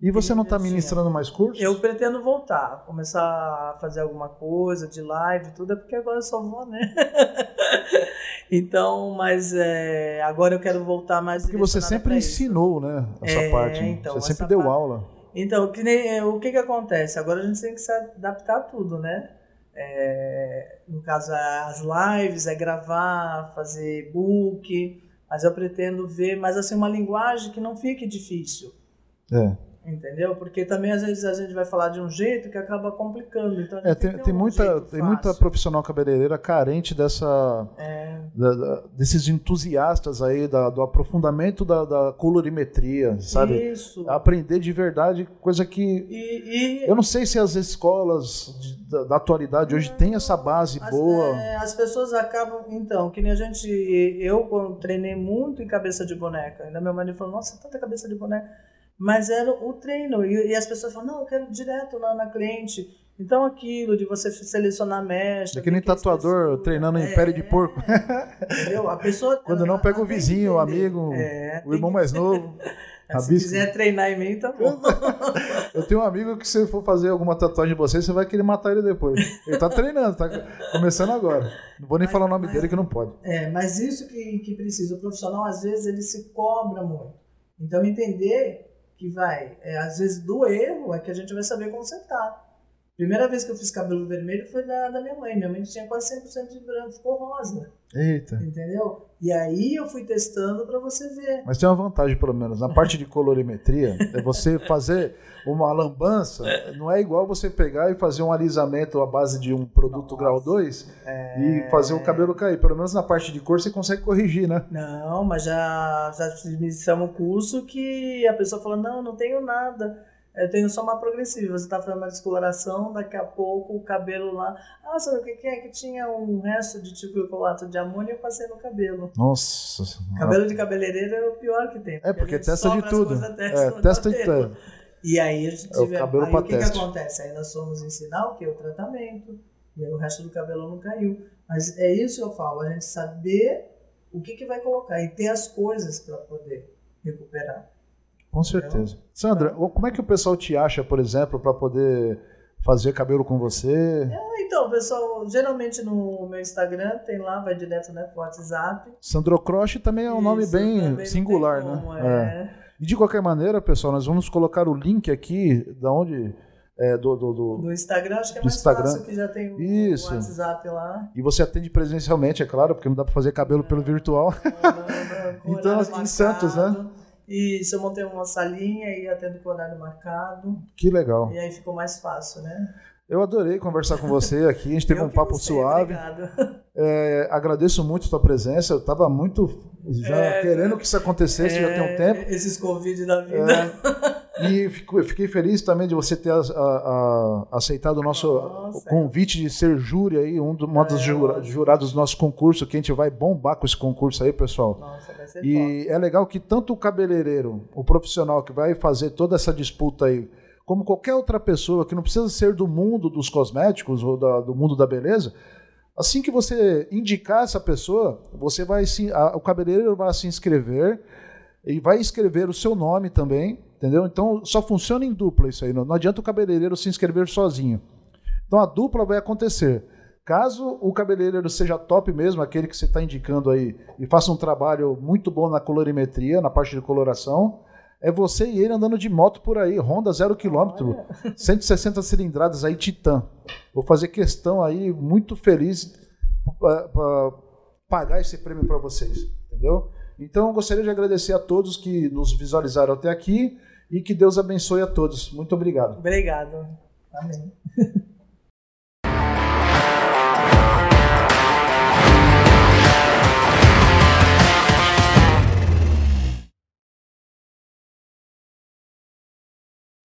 E você não tá Assim, ministrando mais cursos? Eu pretendo voltar, começar a fazer alguma coisa de live, tudo, é porque agora eu só vou, né? então, mas é, agora eu quero voltar mais Porque você sempre pra isso. ensinou, né? Essa É, parte. então, você sempre deu parte- aula. Então, que nem, é, o que que acontece? Agora a gente tem que se adaptar a tudo, né? É, no caso, as lives, é gravar, fazer book, mas eu pretendo ver, mas assim, uma linguagem que não fique difícil. É. Entendeu? Porque também às vezes a gente vai falar de um jeito que acaba complicando. Então, é, tem, tem, um muita, tem muita profissional cabeleireira carente dessa, é. da, da, desses entusiastas aí da, do aprofundamento da, da, colorimetria, sabe? Isso. Aprender de verdade, coisa que. E, e... Eu não sei se as escolas de, da, da, atualidade hoje têm essa base as, boa. É, as pessoas acabam. Então, que nem a gente. Eu treinei muito em cabeça de boneca. Ainda meu marido falou: Nossa, tanta cabeça de boneca mas era o treino. E, e as pessoas falam, não, eu quero direto lá na cliente. Então aquilo de você selecionar mestre. É que nem tatuador treinando em é, pele de porco. Entendeu? A pessoa. Quando não pega o vizinho, o amigo, é, o irmão mais novo. Se quiser treinar em mim, tá bom. Eu tenho um amigo que se for fazer alguma tatuagem em você, você vai querer matar ele depois. Ele tá treinando, tá começando agora. Não vou nem mas, falar o nome mas, dele que não pode. É, mas isso que, que precisa. O profissional, às vezes, ele se cobra muito. Então, entender que vai, é, às vezes do erro é que a gente vai saber consertar. Primeira vez que eu fiz cabelo vermelho foi da, da minha mãe. Minha mãe tinha quase 100% de branco, ficou rosa. Eita. Entendeu? E aí eu fui testando para você ver. Mas tem uma vantagem, pelo menos. Na parte de colorimetria, é você fazer uma lambança, não é igual você pegar e fazer um alisamento à base de um produto Nossa. grau 2 é... e fazer o cabelo cair. Pelo menos na parte de cor você consegue corrigir, né? Não, mas já, já iniciamos um curso que a pessoa falou: não, não tenho nada eu tenho só uma progressiva. Você está fazendo uma descoloração, daqui a pouco o cabelo lá. Ah, sabe o que é? Que tinha um resto de tipicolato de amônia e eu passei no cabelo. Nossa. Cabelo de cabeleireiro é o pior que tem. É, porque testa de tudo. É, testa de tudo. E aí a gente é tiver, aí o que, que acontece? Aí nós fomos ensinar o que? O tratamento. E aí o resto do cabelo não caiu. Mas é isso que eu falo, a gente saber o que, que vai colocar e ter as coisas para poder recuperar. Com certeza. Sandra, como é que o pessoal te acha, por exemplo, para poder fazer cabelo com você? É, então, pessoal, geralmente no meu Instagram tem lá, vai direto né, pro WhatsApp. Sandro Croce também é um Isso, nome bem singular, né? Como, é. É. E de qualquer maneira, pessoal, nós vamos colocar o link aqui da onde é, do, do, do, do, Instagram, acho que é mais Instagram. fácil, que já tem o, Isso. o WhatsApp lá. E você atende presencialmente, é claro, porque não dá para fazer cabelo pelo virtual. Não, não, não, então, em Santos, né? E se eu montei uma salinha e atendo com horário marcado. Que legal. E aí ficou mais fácil, né? Eu adorei conversar com você aqui. A gente teve um papo você, suave. É, agradeço muito a sua presença. Eu estava muito já é, querendo que isso acontecesse é, já tem um é, tempo. Esses convites da vida. É, e fico, fiquei feliz também de você ter a, a, a, aceitado o nosso Nossa, convite de ser júri aí, um, do, um dos é, jurados do nosso concurso, que a gente vai bombar com esse concurso aí, pessoal. Nossa, vai ser E é legal que tanto o cabeleireiro, o profissional que vai fazer toda essa disputa aí, como qualquer outra pessoa que não precisa ser do mundo dos cosméticos ou da, do mundo da beleza, Assim que você indicar essa pessoa, você vai se, a, o cabeleireiro vai se inscrever e vai escrever o seu nome também, entendeu? Então só funciona em dupla isso aí. Não, não adianta o cabeleireiro se inscrever sozinho. Então a dupla vai acontecer. Caso o cabeleireiro seja top mesmo, aquele que você está indicando aí, e faça um trabalho muito bom na colorimetria, na parte de coloração, é você e ele andando de moto por aí, Honda zero quilômetro, 160 cilindradas aí, Titan. Vou fazer questão aí, muito feliz para pagar esse prêmio para vocês, entendeu? Então, gostaria de agradecer a todos que nos visualizaram até aqui e que Deus abençoe a todos. Muito obrigado. Obrigado. Amém.